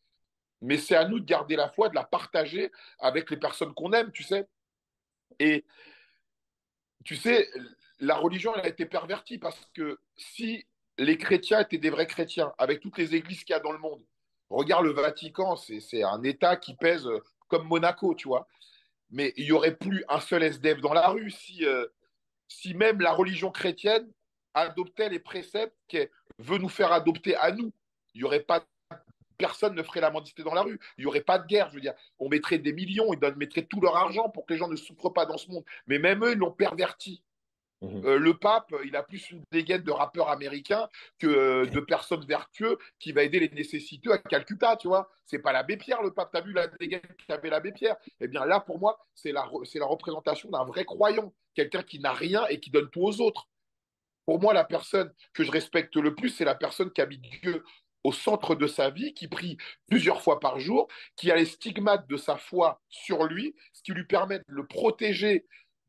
Mais c'est à nous de garder la foi, de la partager avec les personnes qu'on aime, tu sais. Et tu sais, la religion, elle a été pervertie parce que si les chrétiens étaient des vrais chrétiens, avec toutes les églises qu'il y a dans le monde, regarde le Vatican, c'est un État qui pèse comme Monaco, tu vois. Mais il n'y aurait plus un seul SDF dans la rue si, euh, si même la religion chrétienne adoptait les préceptes qu'elle veut nous faire adopter à nous. Il y aurait pas personne ne ferait la mendicité dans la rue. Il n'y aurait pas de guerre. Je veux dire, on mettrait des millions, ils mettraient tout leur argent pour que les gens ne souffrent pas dans ce monde. Mais même eux, ils l'ont perverti. Mhm. Euh, le pape, il a plus une dégaine de rappeurs américains que euh, de personnes vertueuses qui va aider les nécessiteux à Calcutta, tu vois. C'est pas l'abbé Pierre, le pape. T'as vu la dégaine qu'avait l'abbé Pierre? Eh bien là, pour moi, c'est la, la représentation d'un vrai croyant, quelqu'un qui n'a rien et qui donne tout aux autres. Pour moi, la personne que je respecte le plus, c'est la personne qui habite Dieu au centre de sa vie, qui prie plusieurs fois par jour, qui a les stigmates de sa foi sur lui, ce qui lui permet de le protéger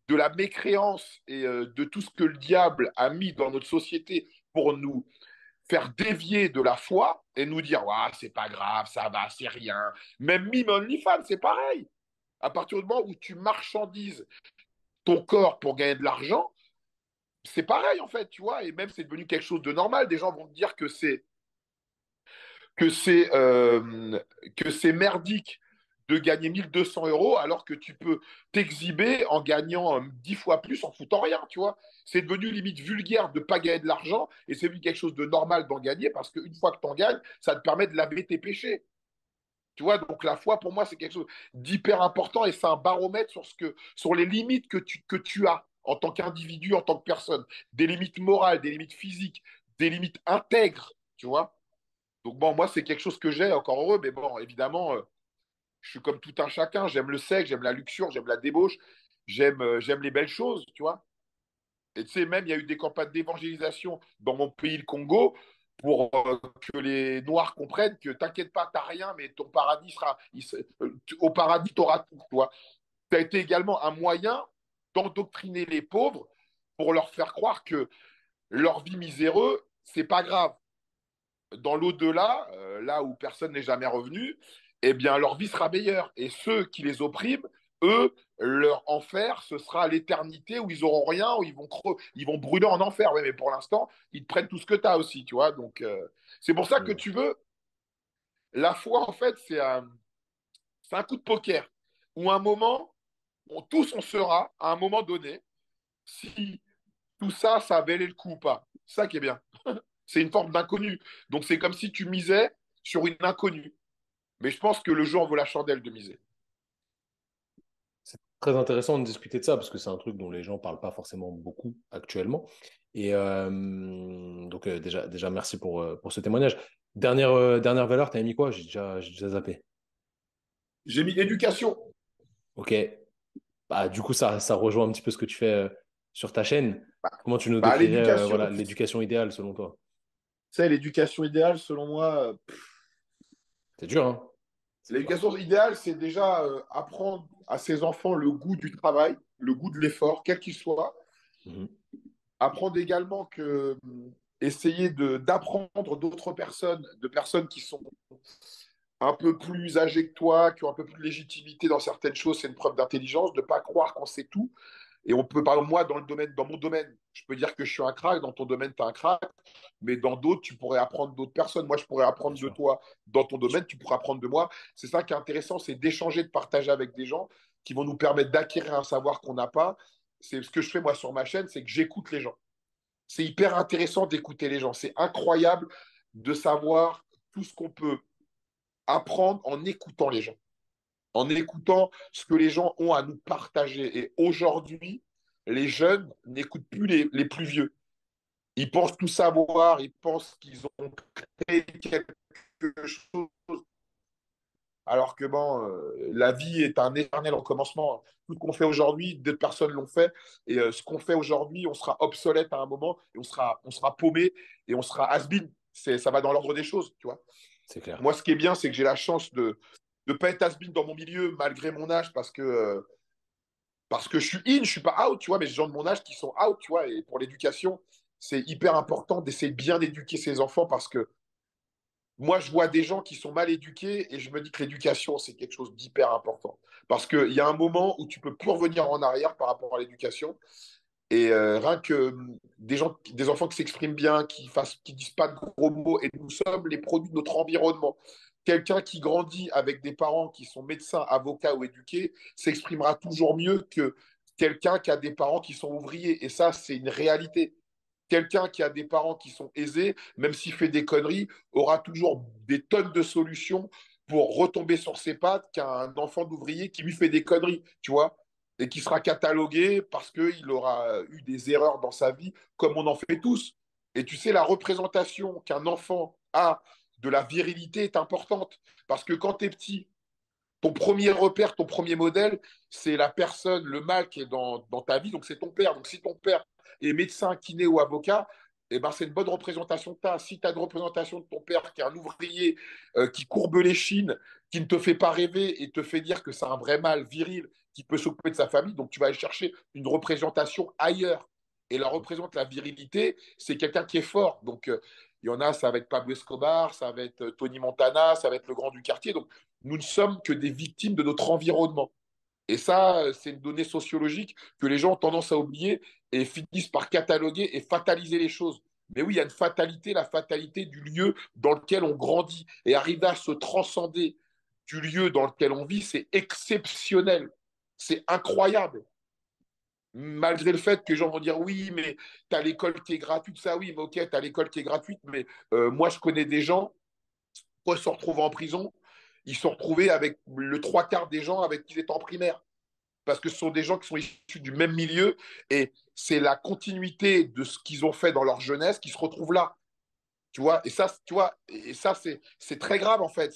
de la mécréance et euh, de tout ce que le diable a mis dans notre société pour nous faire dévier de la foi et nous dire ouais, c'est pas grave, ça va, c'est rien. Même Mime OnlyFans, c'est pareil. À partir du moment où tu marchandises ton corps pour gagner de l'argent, c'est pareil en fait, tu vois, et même c'est devenu quelque chose de normal. Des gens vont te dire que c'est que c'est euh, que c'est merdique de gagner 1200 euros alors que tu peux t'exhiber en gagnant 10 euh, fois plus en foutant rien, tu vois. C'est devenu limite vulgaire de ne pas gagner de l'argent et c'est devenu quelque chose de normal d'en gagner parce qu'une fois que tu en gagnes, ça te permet de laver tes péchés. Tu vois, donc la foi, pour moi, c'est quelque chose d'hyper important et c'est un baromètre sur, ce que, sur les limites que tu, que tu as en tant qu'individu, en tant que personne. Des limites morales, des limites physiques, des limites intègres, tu vois. Donc bon, moi, c'est quelque chose que j'ai, encore heureux, mais bon, évidemment, euh, je suis comme tout un chacun. J'aime le sexe, j'aime la luxure, j'aime la débauche, j'aime euh, j'aime les belles choses, tu vois. Et tu sais, même, il y a eu des campagnes d'évangélisation dans mon pays, le Congo, pour euh, que les Noirs comprennent que t'inquiète pas, t'as rien, mais ton paradis sera. Euh, au paradis, tu auras tout, toi. Ça a été également un moyen d'endoctriner les pauvres pour leur faire croire que leur vie miséreuse, c'est pas grave. Dans l'au-delà, là où personne n'est jamais revenu, eh bien, leur vie sera meilleure. Et ceux qui les oppriment, eux, leur enfer, ce sera l'éternité où ils auront rien, où ils vont, ils vont brûler en enfer. mais pour l'instant, ils te prennent tout ce que tu as aussi, tu vois. Donc, euh, c'est pour ça que tu veux. La foi, en fait, c'est un, un coup de poker. Où un moment, on, tous on sera, à un moment donné, si tout ça, ça valait le coup ou pas. Ça qui est bien. c'est une forme d'inconnu. Donc, c'est comme si tu misais sur une inconnue. Mais je pense que le jeu en vaut la chandelle de miser. C'est très intéressant de discuter de ça parce que c'est un truc dont les gens ne parlent pas forcément beaucoup actuellement. Et euh, donc, euh, déjà, déjà, merci pour, euh, pour ce témoignage. Dernière, dernière valeur, tu as mis quoi? J'ai déjà, déjà zappé. J'ai mis éducation. Ok. Bah, du coup, ça, ça rejoint un petit peu ce que tu fais sur ta chaîne. Bah, Comment tu nous bah, décrirais l'éducation idéale selon toi? Tu sais, l'éducation idéale, selon moi, c'est dur, hein L'éducation idéale, c'est déjà euh, apprendre à ses enfants le goût du travail, le goût de l'effort, quel qu'il soit. Mhm. Apprendre également que essayer d'apprendre d'autres personnes, de personnes qui sont un peu plus âgées que toi, qui ont un peu plus de légitimité dans certaines choses, c'est une preuve d'intelligence, de ne pas croire qu'on sait tout. Et on peut, par exemple, moi, dans, le domaine, dans mon domaine, je peux dire que je suis un crack, dans ton domaine, tu as un crack, mais dans d'autres, tu pourrais apprendre d'autres personnes. Moi, je pourrais apprendre de toi dans ton domaine, tu pourrais apprendre de moi. C'est ça qui est intéressant, c'est d'échanger, de partager avec des gens qui vont nous permettre d'acquérir un savoir qu'on n'a pas. C'est ce que je fais, moi, sur ma chaîne, c'est que j'écoute les gens. C'est hyper intéressant d'écouter les gens. C'est incroyable de savoir tout ce qu'on peut apprendre en écoutant les gens en écoutant ce que les gens ont à nous partager. Et aujourd'hui, les jeunes n'écoutent plus les, plus vieux. Ils pensent tout savoir, ils pensent qu'ils ont créé quelque chose. Alors que bon, euh, la vie est un éternel recommencement. Tout ce qu'on fait aujourd'hui, d'autres personnes l'ont fait. Et euh, ce qu'on fait aujourd'hui, on sera obsolète à un moment, et on sera, on sera paumé, et on sera has-been. Ça va dans l'ordre des choses, tu vois. C'est clair. Moi, ce qui est bien, c'est que j'ai la chance de, de ne pas être has dans mon milieu malgré mon âge parce que, euh, parce que je suis in, je suis pas out, tu vois, mais des gens de mon âge qui sont out, tu vois, et pour l'éducation, c'est hyper important d'essayer de bien éduquer ses enfants parce que moi, je vois des gens qui sont mal éduqués et je me dis que l'éducation, c'est quelque chose d'hyper important. Parce qu'il y a un moment où tu peux plus revenir en arrière par rapport à l'éducation. Et euh, rien que hum, des, gens, des enfants qui s'expriment bien, qui ne qui disent pas de gros mots, et nous sommes les produits de notre environnement quelqu'un qui grandit avec des parents qui sont médecins, avocats ou éduqués s'exprimera toujours mieux que quelqu'un qui a des parents qui sont ouvriers. Et ça, c'est une réalité. Quelqu'un qui a des parents qui sont aisés, même s'il fait des conneries, aura toujours des tonnes de solutions pour retomber sur ses pattes qu'un enfant d'ouvrier qui lui fait des conneries, tu vois, et qui sera catalogué parce qu'il aura eu des erreurs dans sa vie, comme on en fait tous. Et tu sais, la représentation qu'un enfant a de la virilité est importante. Parce que quand tu es petit, ton premier repère, ton premier modèle, c'est la personne, le mâle qui est dans, ta vie, donc c'est ton père. Donc si ton père est médecin, kiné ou avocat, eh ben, c'est une bonne représentation que tu as. Si tu as une représentation de ton père qui est un ouvrier, euh, qui courbe les chines, qui ne te fait pas rêver et te fait dire que c'est un vrai mâle viril qui peut s'occuper de sa famille, donc tu vas aller chercher une représentation ailleurs. Et la représente la virilité, c'est quelqu'un qui est fort. Donc, euh, il y en a, ça va être Pablo Escobar, ça va être euh, Tony Montana, ça va être le grand du quartier. Donc, nous ne sommes que des victimes de notre environnement. Et ça, euh, c'est une donnée sociologique que les gens ont tendance à oublier et finissent par cataloguer et fataliser les choses. Mais oui, il y a une fatalité, la fatalité du lieu dans lequel on grandit. Et arriver à se transcender du lieu dans lequel on vit, c'est exceptionnel. C'est incroyable malgré le fait que les gens vont dire oui, mais tu as l'école qui est gratuite, ça oui, mais ok, tu as l'école qui est gratuite, mais euh, moi je connais des gens, qui se retrouvent en prison, ils se sont retrouvés avec le trois quarts des gens avec qui ils étaient en primaire. Parce que ce sont des gens qui sont issus du même milieu et c'est la continuité de ce qu'ils ont fait dans leur jeunesse qui se retrouve là. Tu vois, et ça, tu vois, et ça c'est très grave en fait.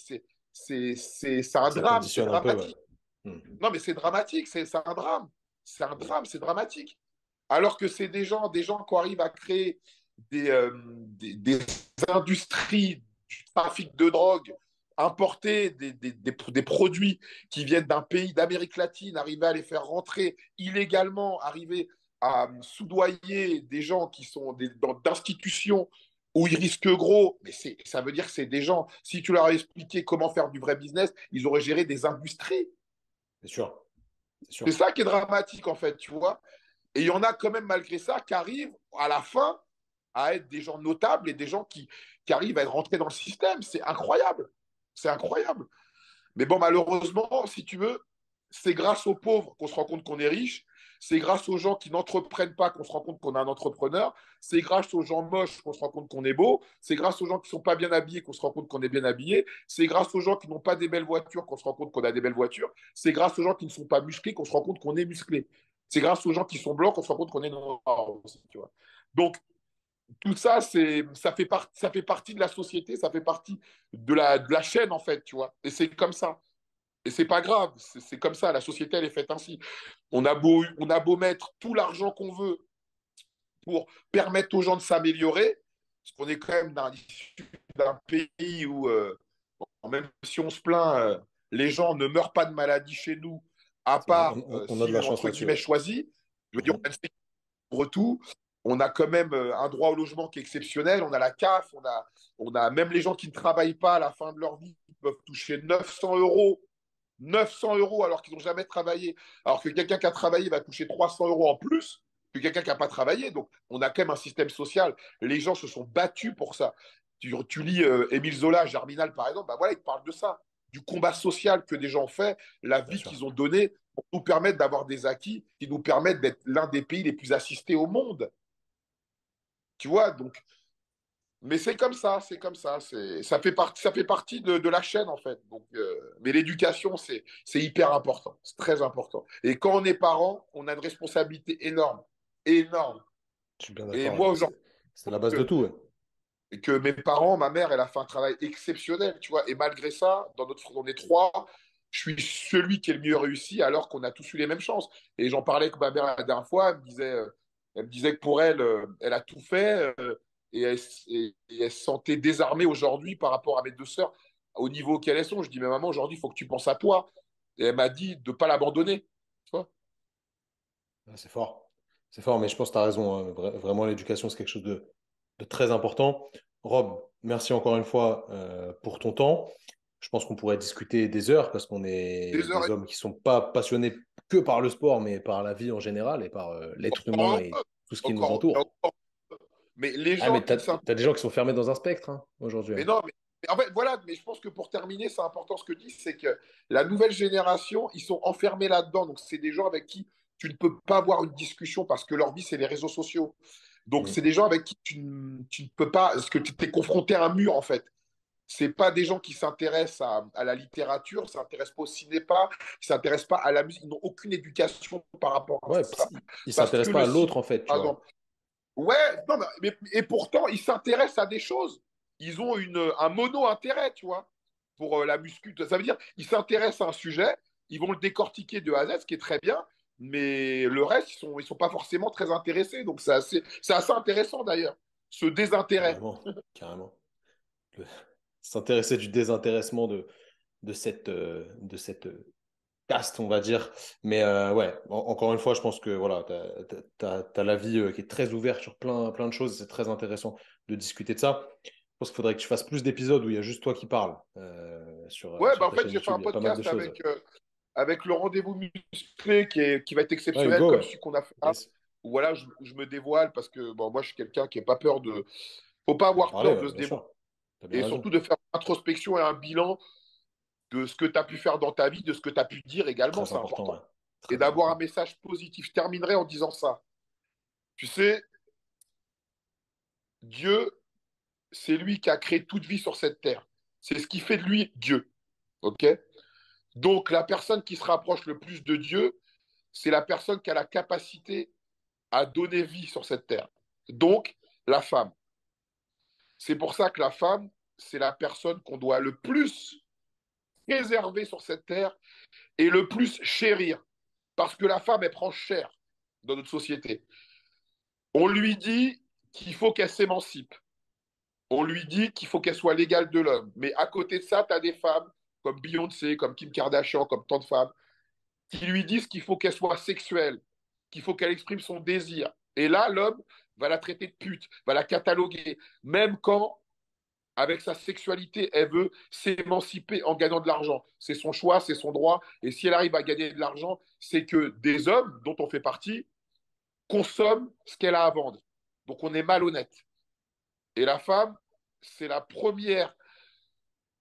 C'est un drame. C'est dramatique. Hmm. Non, mais c'est dramatique, c'est un drame c'est un drame, c'est dramatique. Alors que c'est des gens, des gens qui arrivent à créer des, euh, des, industries du trafic de drogue, importer des, des produits qui viennent d'un pays d'Amérique latine, arriver à les faire rentrer illégalement, arriver à soudoyer des gens qui sont dans d'institutions où ils risquent gros, mais ça veut dire que c'est des gens, si tu leur as expliqué comment faire du vrai business, ils auraient géré des industries. Bien sûr. C'est ça qui est dramatique, en fait, tu vois. Et il y en a quand même, malgré ça, qui arrivent à la fin à être des gens notables et des gens qui, qui arrivent à être rentrés dans le système. C'est incroyable. C'est incroyable. Mais bon, malheureusement, si tu veux, c'est grâce aux pauvres qu'on se rend compte qu'on est riche c'est grâce aux gens qui n'entreprennent pas qu'on se rend compte qu'on a un entrepreneur. C'est grâce aux gens moches qu'on se rend compte qu'on est beau. C'est grâce aux gens qui ne sont pas bien habillés qu'on se rend compte qu'on est bien habillé. C'est grâce aux gens qui n'ont pas des belles voitures qu'on se rend compte qu'on a des belles voitures. C'est grâce aux gens qui ne sont pas musclés qu'on se rend compte qu'on est musclé. C'est grâce aux gens qui sont blancs qu'on se rend compte qu'on est noir Donc, tout ça, c'est, ça, fait ça fait partie de la société, ça fait partie de la, de la chaîne, en fait, tu vois. Et c'est comme ça. Et c'est pas grave, c'est comme ça, la société, elle est faite ainsi. On a beau, on a beau mettre tout l'argent qu'on veut pour permettre aux gens de s'améliorer, parce qu'on est quand même dans d'un pays où, euh, même si on se plaint, euh, Les gens ne meurent pas de maladie chez nous, à part on, on, a de la chance entre guillemets choisi. Je veux dire, on a une tout. On a quand même un droit au logement qui est exceptionnel. On a la CAF, on a, on a même les gens qui ne travaillent pas à la fin de leur vie qui peuvent toucher 900 euros 900 euros alors qu'ils n'ont jamais travaillé, alors que quelqu'un qui a travaillé va toucher 300 euros en plus que quelqu'un qui n'a pas travaillé. Donc, on a quand même un système social. Les gens se sont battus pour ça. Tu, tu lis euh, Émile Zola, Germinal, par exemple, bah voilà, il parle de ça, du combat social que des gens ont fait, la vie qu'ils ont donnée pour nous permettre d'avoir des acquis qui nous permettent d'être l'un des pays les plus assistés au monde. Tu vois, donc mais c'est comme ça, c'est comme ça. Ça fait, partie, ça fait partie de, la chaîne, en fait. Donc, euh, mais l'éducation, c'est hyper important. C'est très important. Et quand on est parent, on a une responsabilité énorme. Énorme. Je suis bien d'accord. C'est la base de tout. Et que mes parents, ma mère, elle a fait un travail exceptionnel, tu vois. Et malgré ça, dans notre, on est trois, je suis celui qui est le mieux réussi alors qu'on a tous eu les mêmes chances. Et j'en parlais avec ma mère la dernière fois, elle me disait, euh, elle me disait que pour elle, euh, elle a tout fait et elle, se sentait désarmée aujourd'hui par rapport à mes deux sœurs au niveau auquel elles sont. Je dis, mais maman, aujourd'hui, il faut que tu penses à toi. Et elle m'a dit de ne pas l'abandonner. Ah, c'est fort. C'est fort, mais je pense que tu as raison. Hein. Vraiment, l'éducation, c'est quelque chose de, très important. Rob, merci encore une fois euh, pour ton temps. Je pense qu'on pourrait discuter des heures parce qu'on est des, hommes qui ne sont pas passionnés que par le sport, mais par la vie en général et par euh, l'être humain et tout ce qui nous entoure. Mais les ah, gens. Ah, tu as, des gens qui sont fermés dans un spectre hein, aujourd'hui. Mais non, mais, en fait, voilà, mais je pense que pour terminer, c'est important ce que dis, c'est que la nouvelle génération, ils sont enfermés là-dedans. Donc, c'est des gens avec qui tu ne peux pas avoir une discussion parce que leur vie, c'est les réseaux sociaux. Donc, mm. c'est des gens avec qui tu, tu, ne peux pas. Parce que tu es confronté à un mur, en fait. C'est pas des gens qui s'intéressent à, à, la littérature, ne s'intéressent pas au cinéma, ils s'intéressent pas à la musique, ils n'ont aucune éducation par rapport à ça. Ils s'intéressent pas à l'autre, en fait. Tu vois. Ouais, non, mais, et pourtant, ils s'intéressent à des choses. Ils ont une, un mono-intérêt, tu vois, pour euh, la muscu. Ça veut dire ils s'intéressent à un sujet, ils vont le décortiquer de A à Z, ce qui est très bien, mais le reste, ils ne sont, ils sont pas forcément très intéressés. Donc, c'est assez, assez intéressant d'ailleurs, ce désintérêt. Carrément. carrément. S'intéresser du désintéressement de, de cette, euh, de cette on va dire. Mais euh, ouais, encore une fois, je pense que voilà, tu as, la vie euh, qui est très ouverte sur plein, plein de choses. C'est très intéressant de discuter de ça. Je pense qu'il faudrait que tu fasses plus d'épisodes où il y a juste toi qui parles. Euh, sur, ouais, bah en fait, j'ai fait un podcast avec, avec le rendez-vous musclé qui, est, qui va être exceptionnel, comme celui qu'on a fait. voilà, je, je, me dévoile parce que bon, moi, je suis quelqu'un qui n'a pas peur de. faut pas avoir peur de se dévoiler. Et surtout de faire une introspection et un bilan de ce que tu as pu faire dans ta vie, de ce que tu as pu dire également, c'est important. Et d'avoir un message positif. Je terminerai en disant ça. Tu sais, Dieu, c'est lui qui a créé toute vie sur cette terre. C'est ce qui fait de lui Dieu. OK? Donc, la personne qui se rapproche le plus de Dieu, c'est la personne qui a la capacité à donner vie sur cette terre. Donc, la femme. C'est pour ça que la femme, c'est la personne qu'on doit le plus préserver sur cette terre et le plus chérir. Parce que la femme, elle prend cher dans notre société. On lui dit qu'il faut qu'elle s'émancipe. On lui dit qu'il faut qu'elle soit l'égale de l'homme. Mais à côté de ça, tu as des femmes comme Beyoncé, comme Kim Kardashian, comme tant de femmes, qui lui disent qu'il faut qu'elle soit sexuelle, qu'il faut qu'elle exprime son désir. Et là, l'homme va la traiter de pute, va la cataloguer, même quand avec sa sexualité, elle veut s'émanciper en gagnant de l'argent. C'est son choix, c'est son droit. Et si elle arrive à gagner de l'argent, c'est que des hommes dont on fait partie consomment ce qu'elle a à vendre. Donc on est malhonnête. Et la femme, c'est la première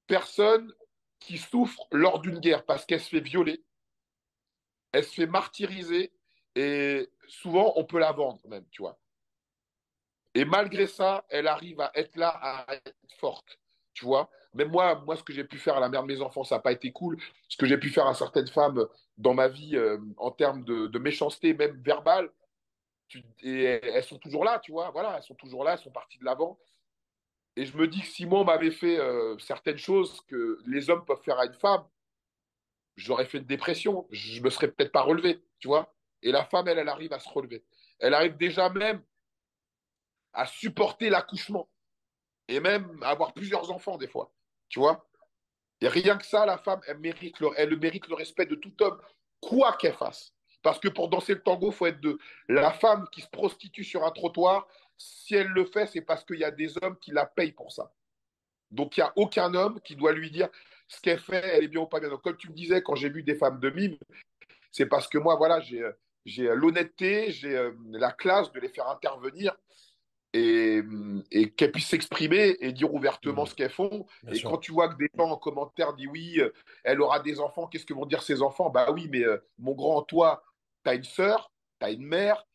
personne qui souffre lors d'une guerre parce qu'elle se fait violer, elle se fait martyriser et souvent on peut la vendre même, tu vois. Et malgré ça, elle arrive à être là, à être forte. Tu vois Même moi, moi, ce que j'ai pu faire à la mère de mes enfants, ça n'a pas été cool. Ce que j'ai pu faire à certaines femmes dans ma vie euh, en termes de, méchanceté, même verbale, elles sont toujours là, tu vois. Voilà, elles sont toujours là, elles sont parties de l'avant. Et je me dis que si moi, on m'avait fait euh, certaines choses que les hommes peuvent faire à une femme, j'aurais fait une dépression. Je me serais peut-être pas relevé, tu vois. Et la femme, elle, elle arrive à se relever. Elle arrive déjà même à supporter l'accouchement et même avoir plusieurs enfants des fois, tu vois? Et rien que ça, la femme, elle mérite, le, respect de tout homme, quoi qu'elle fasse. Parce que pour danser le tango, faut être deux. La femme qui se prostitue sur un trottoir, si elle le fait, c'est parce qu'il y a des hommes qui la payent pour ça. Donc il n'y a aucun homme qui doit lui dire ce qu'elle fait, elle est bien ou pas bien. Donc comme tu me disais, quand j'ai vu des femmes de mime, c'est parce que moi, voilà, j'ai l'honnêteté, j'ai euh, la classe de les faire intervenir et, et qu'elles puissent s'exprimer et dire ouvertement mmh. ce qu'elles font. et quand tu vois que des gens en commentaire disent oui, euh, elle aura des enfants, qu'est-ce que vont dire ses enfants? Bah oui, mais euh, mon grand, toi, tu as une sœur, tu as une mère,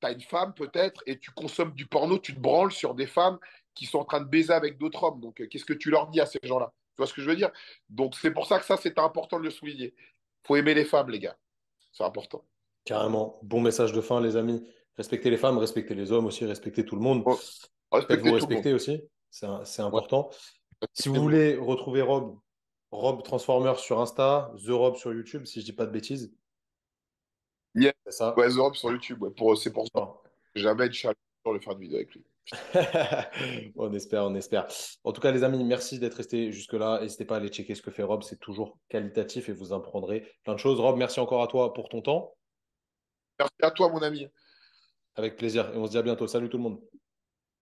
tu as une femme peut-être, et tu consommes du porno, tu te branles sur des femmes qui sont en train de baiser avec d'autres hommes. Donc, euh, qu'est-ce que tu leur dis à ces gens-là? Tu vois ce que je veux dire? Donc, c'est pour ça que ça, c'est important de le souligner. faut aimer les femmes, les gars. C'est important. Carrément. Bon message de fin, les amis. Respectez les femmes, respectez les hommes aussi, respectez tout le monde. Oh, respectez vous respecter aussi. C'est important. Si vous voulez retrouver Rob, Rob Transformer sur Insta, The Rob sur YouTube, si je dis pas de bêtises. Yeah. C'est ça. Ouais, The Rob sur YouTube. Pour, c'est pour ça. Jamais de pour le faire une vidéo avec lui. on espère, on espère. En tout cas, les amis, merci d'être restés jusque-là. N'hésitez pas à aller checker ce que fait Rob, c'est toujours qualitatif et vous en prendrez plein de choses. Rob, merci encore à toi pour ton temps. Merci à toi, mon ami. Avec plaisir. Et on se dit à bientôt. Salut tout le monde.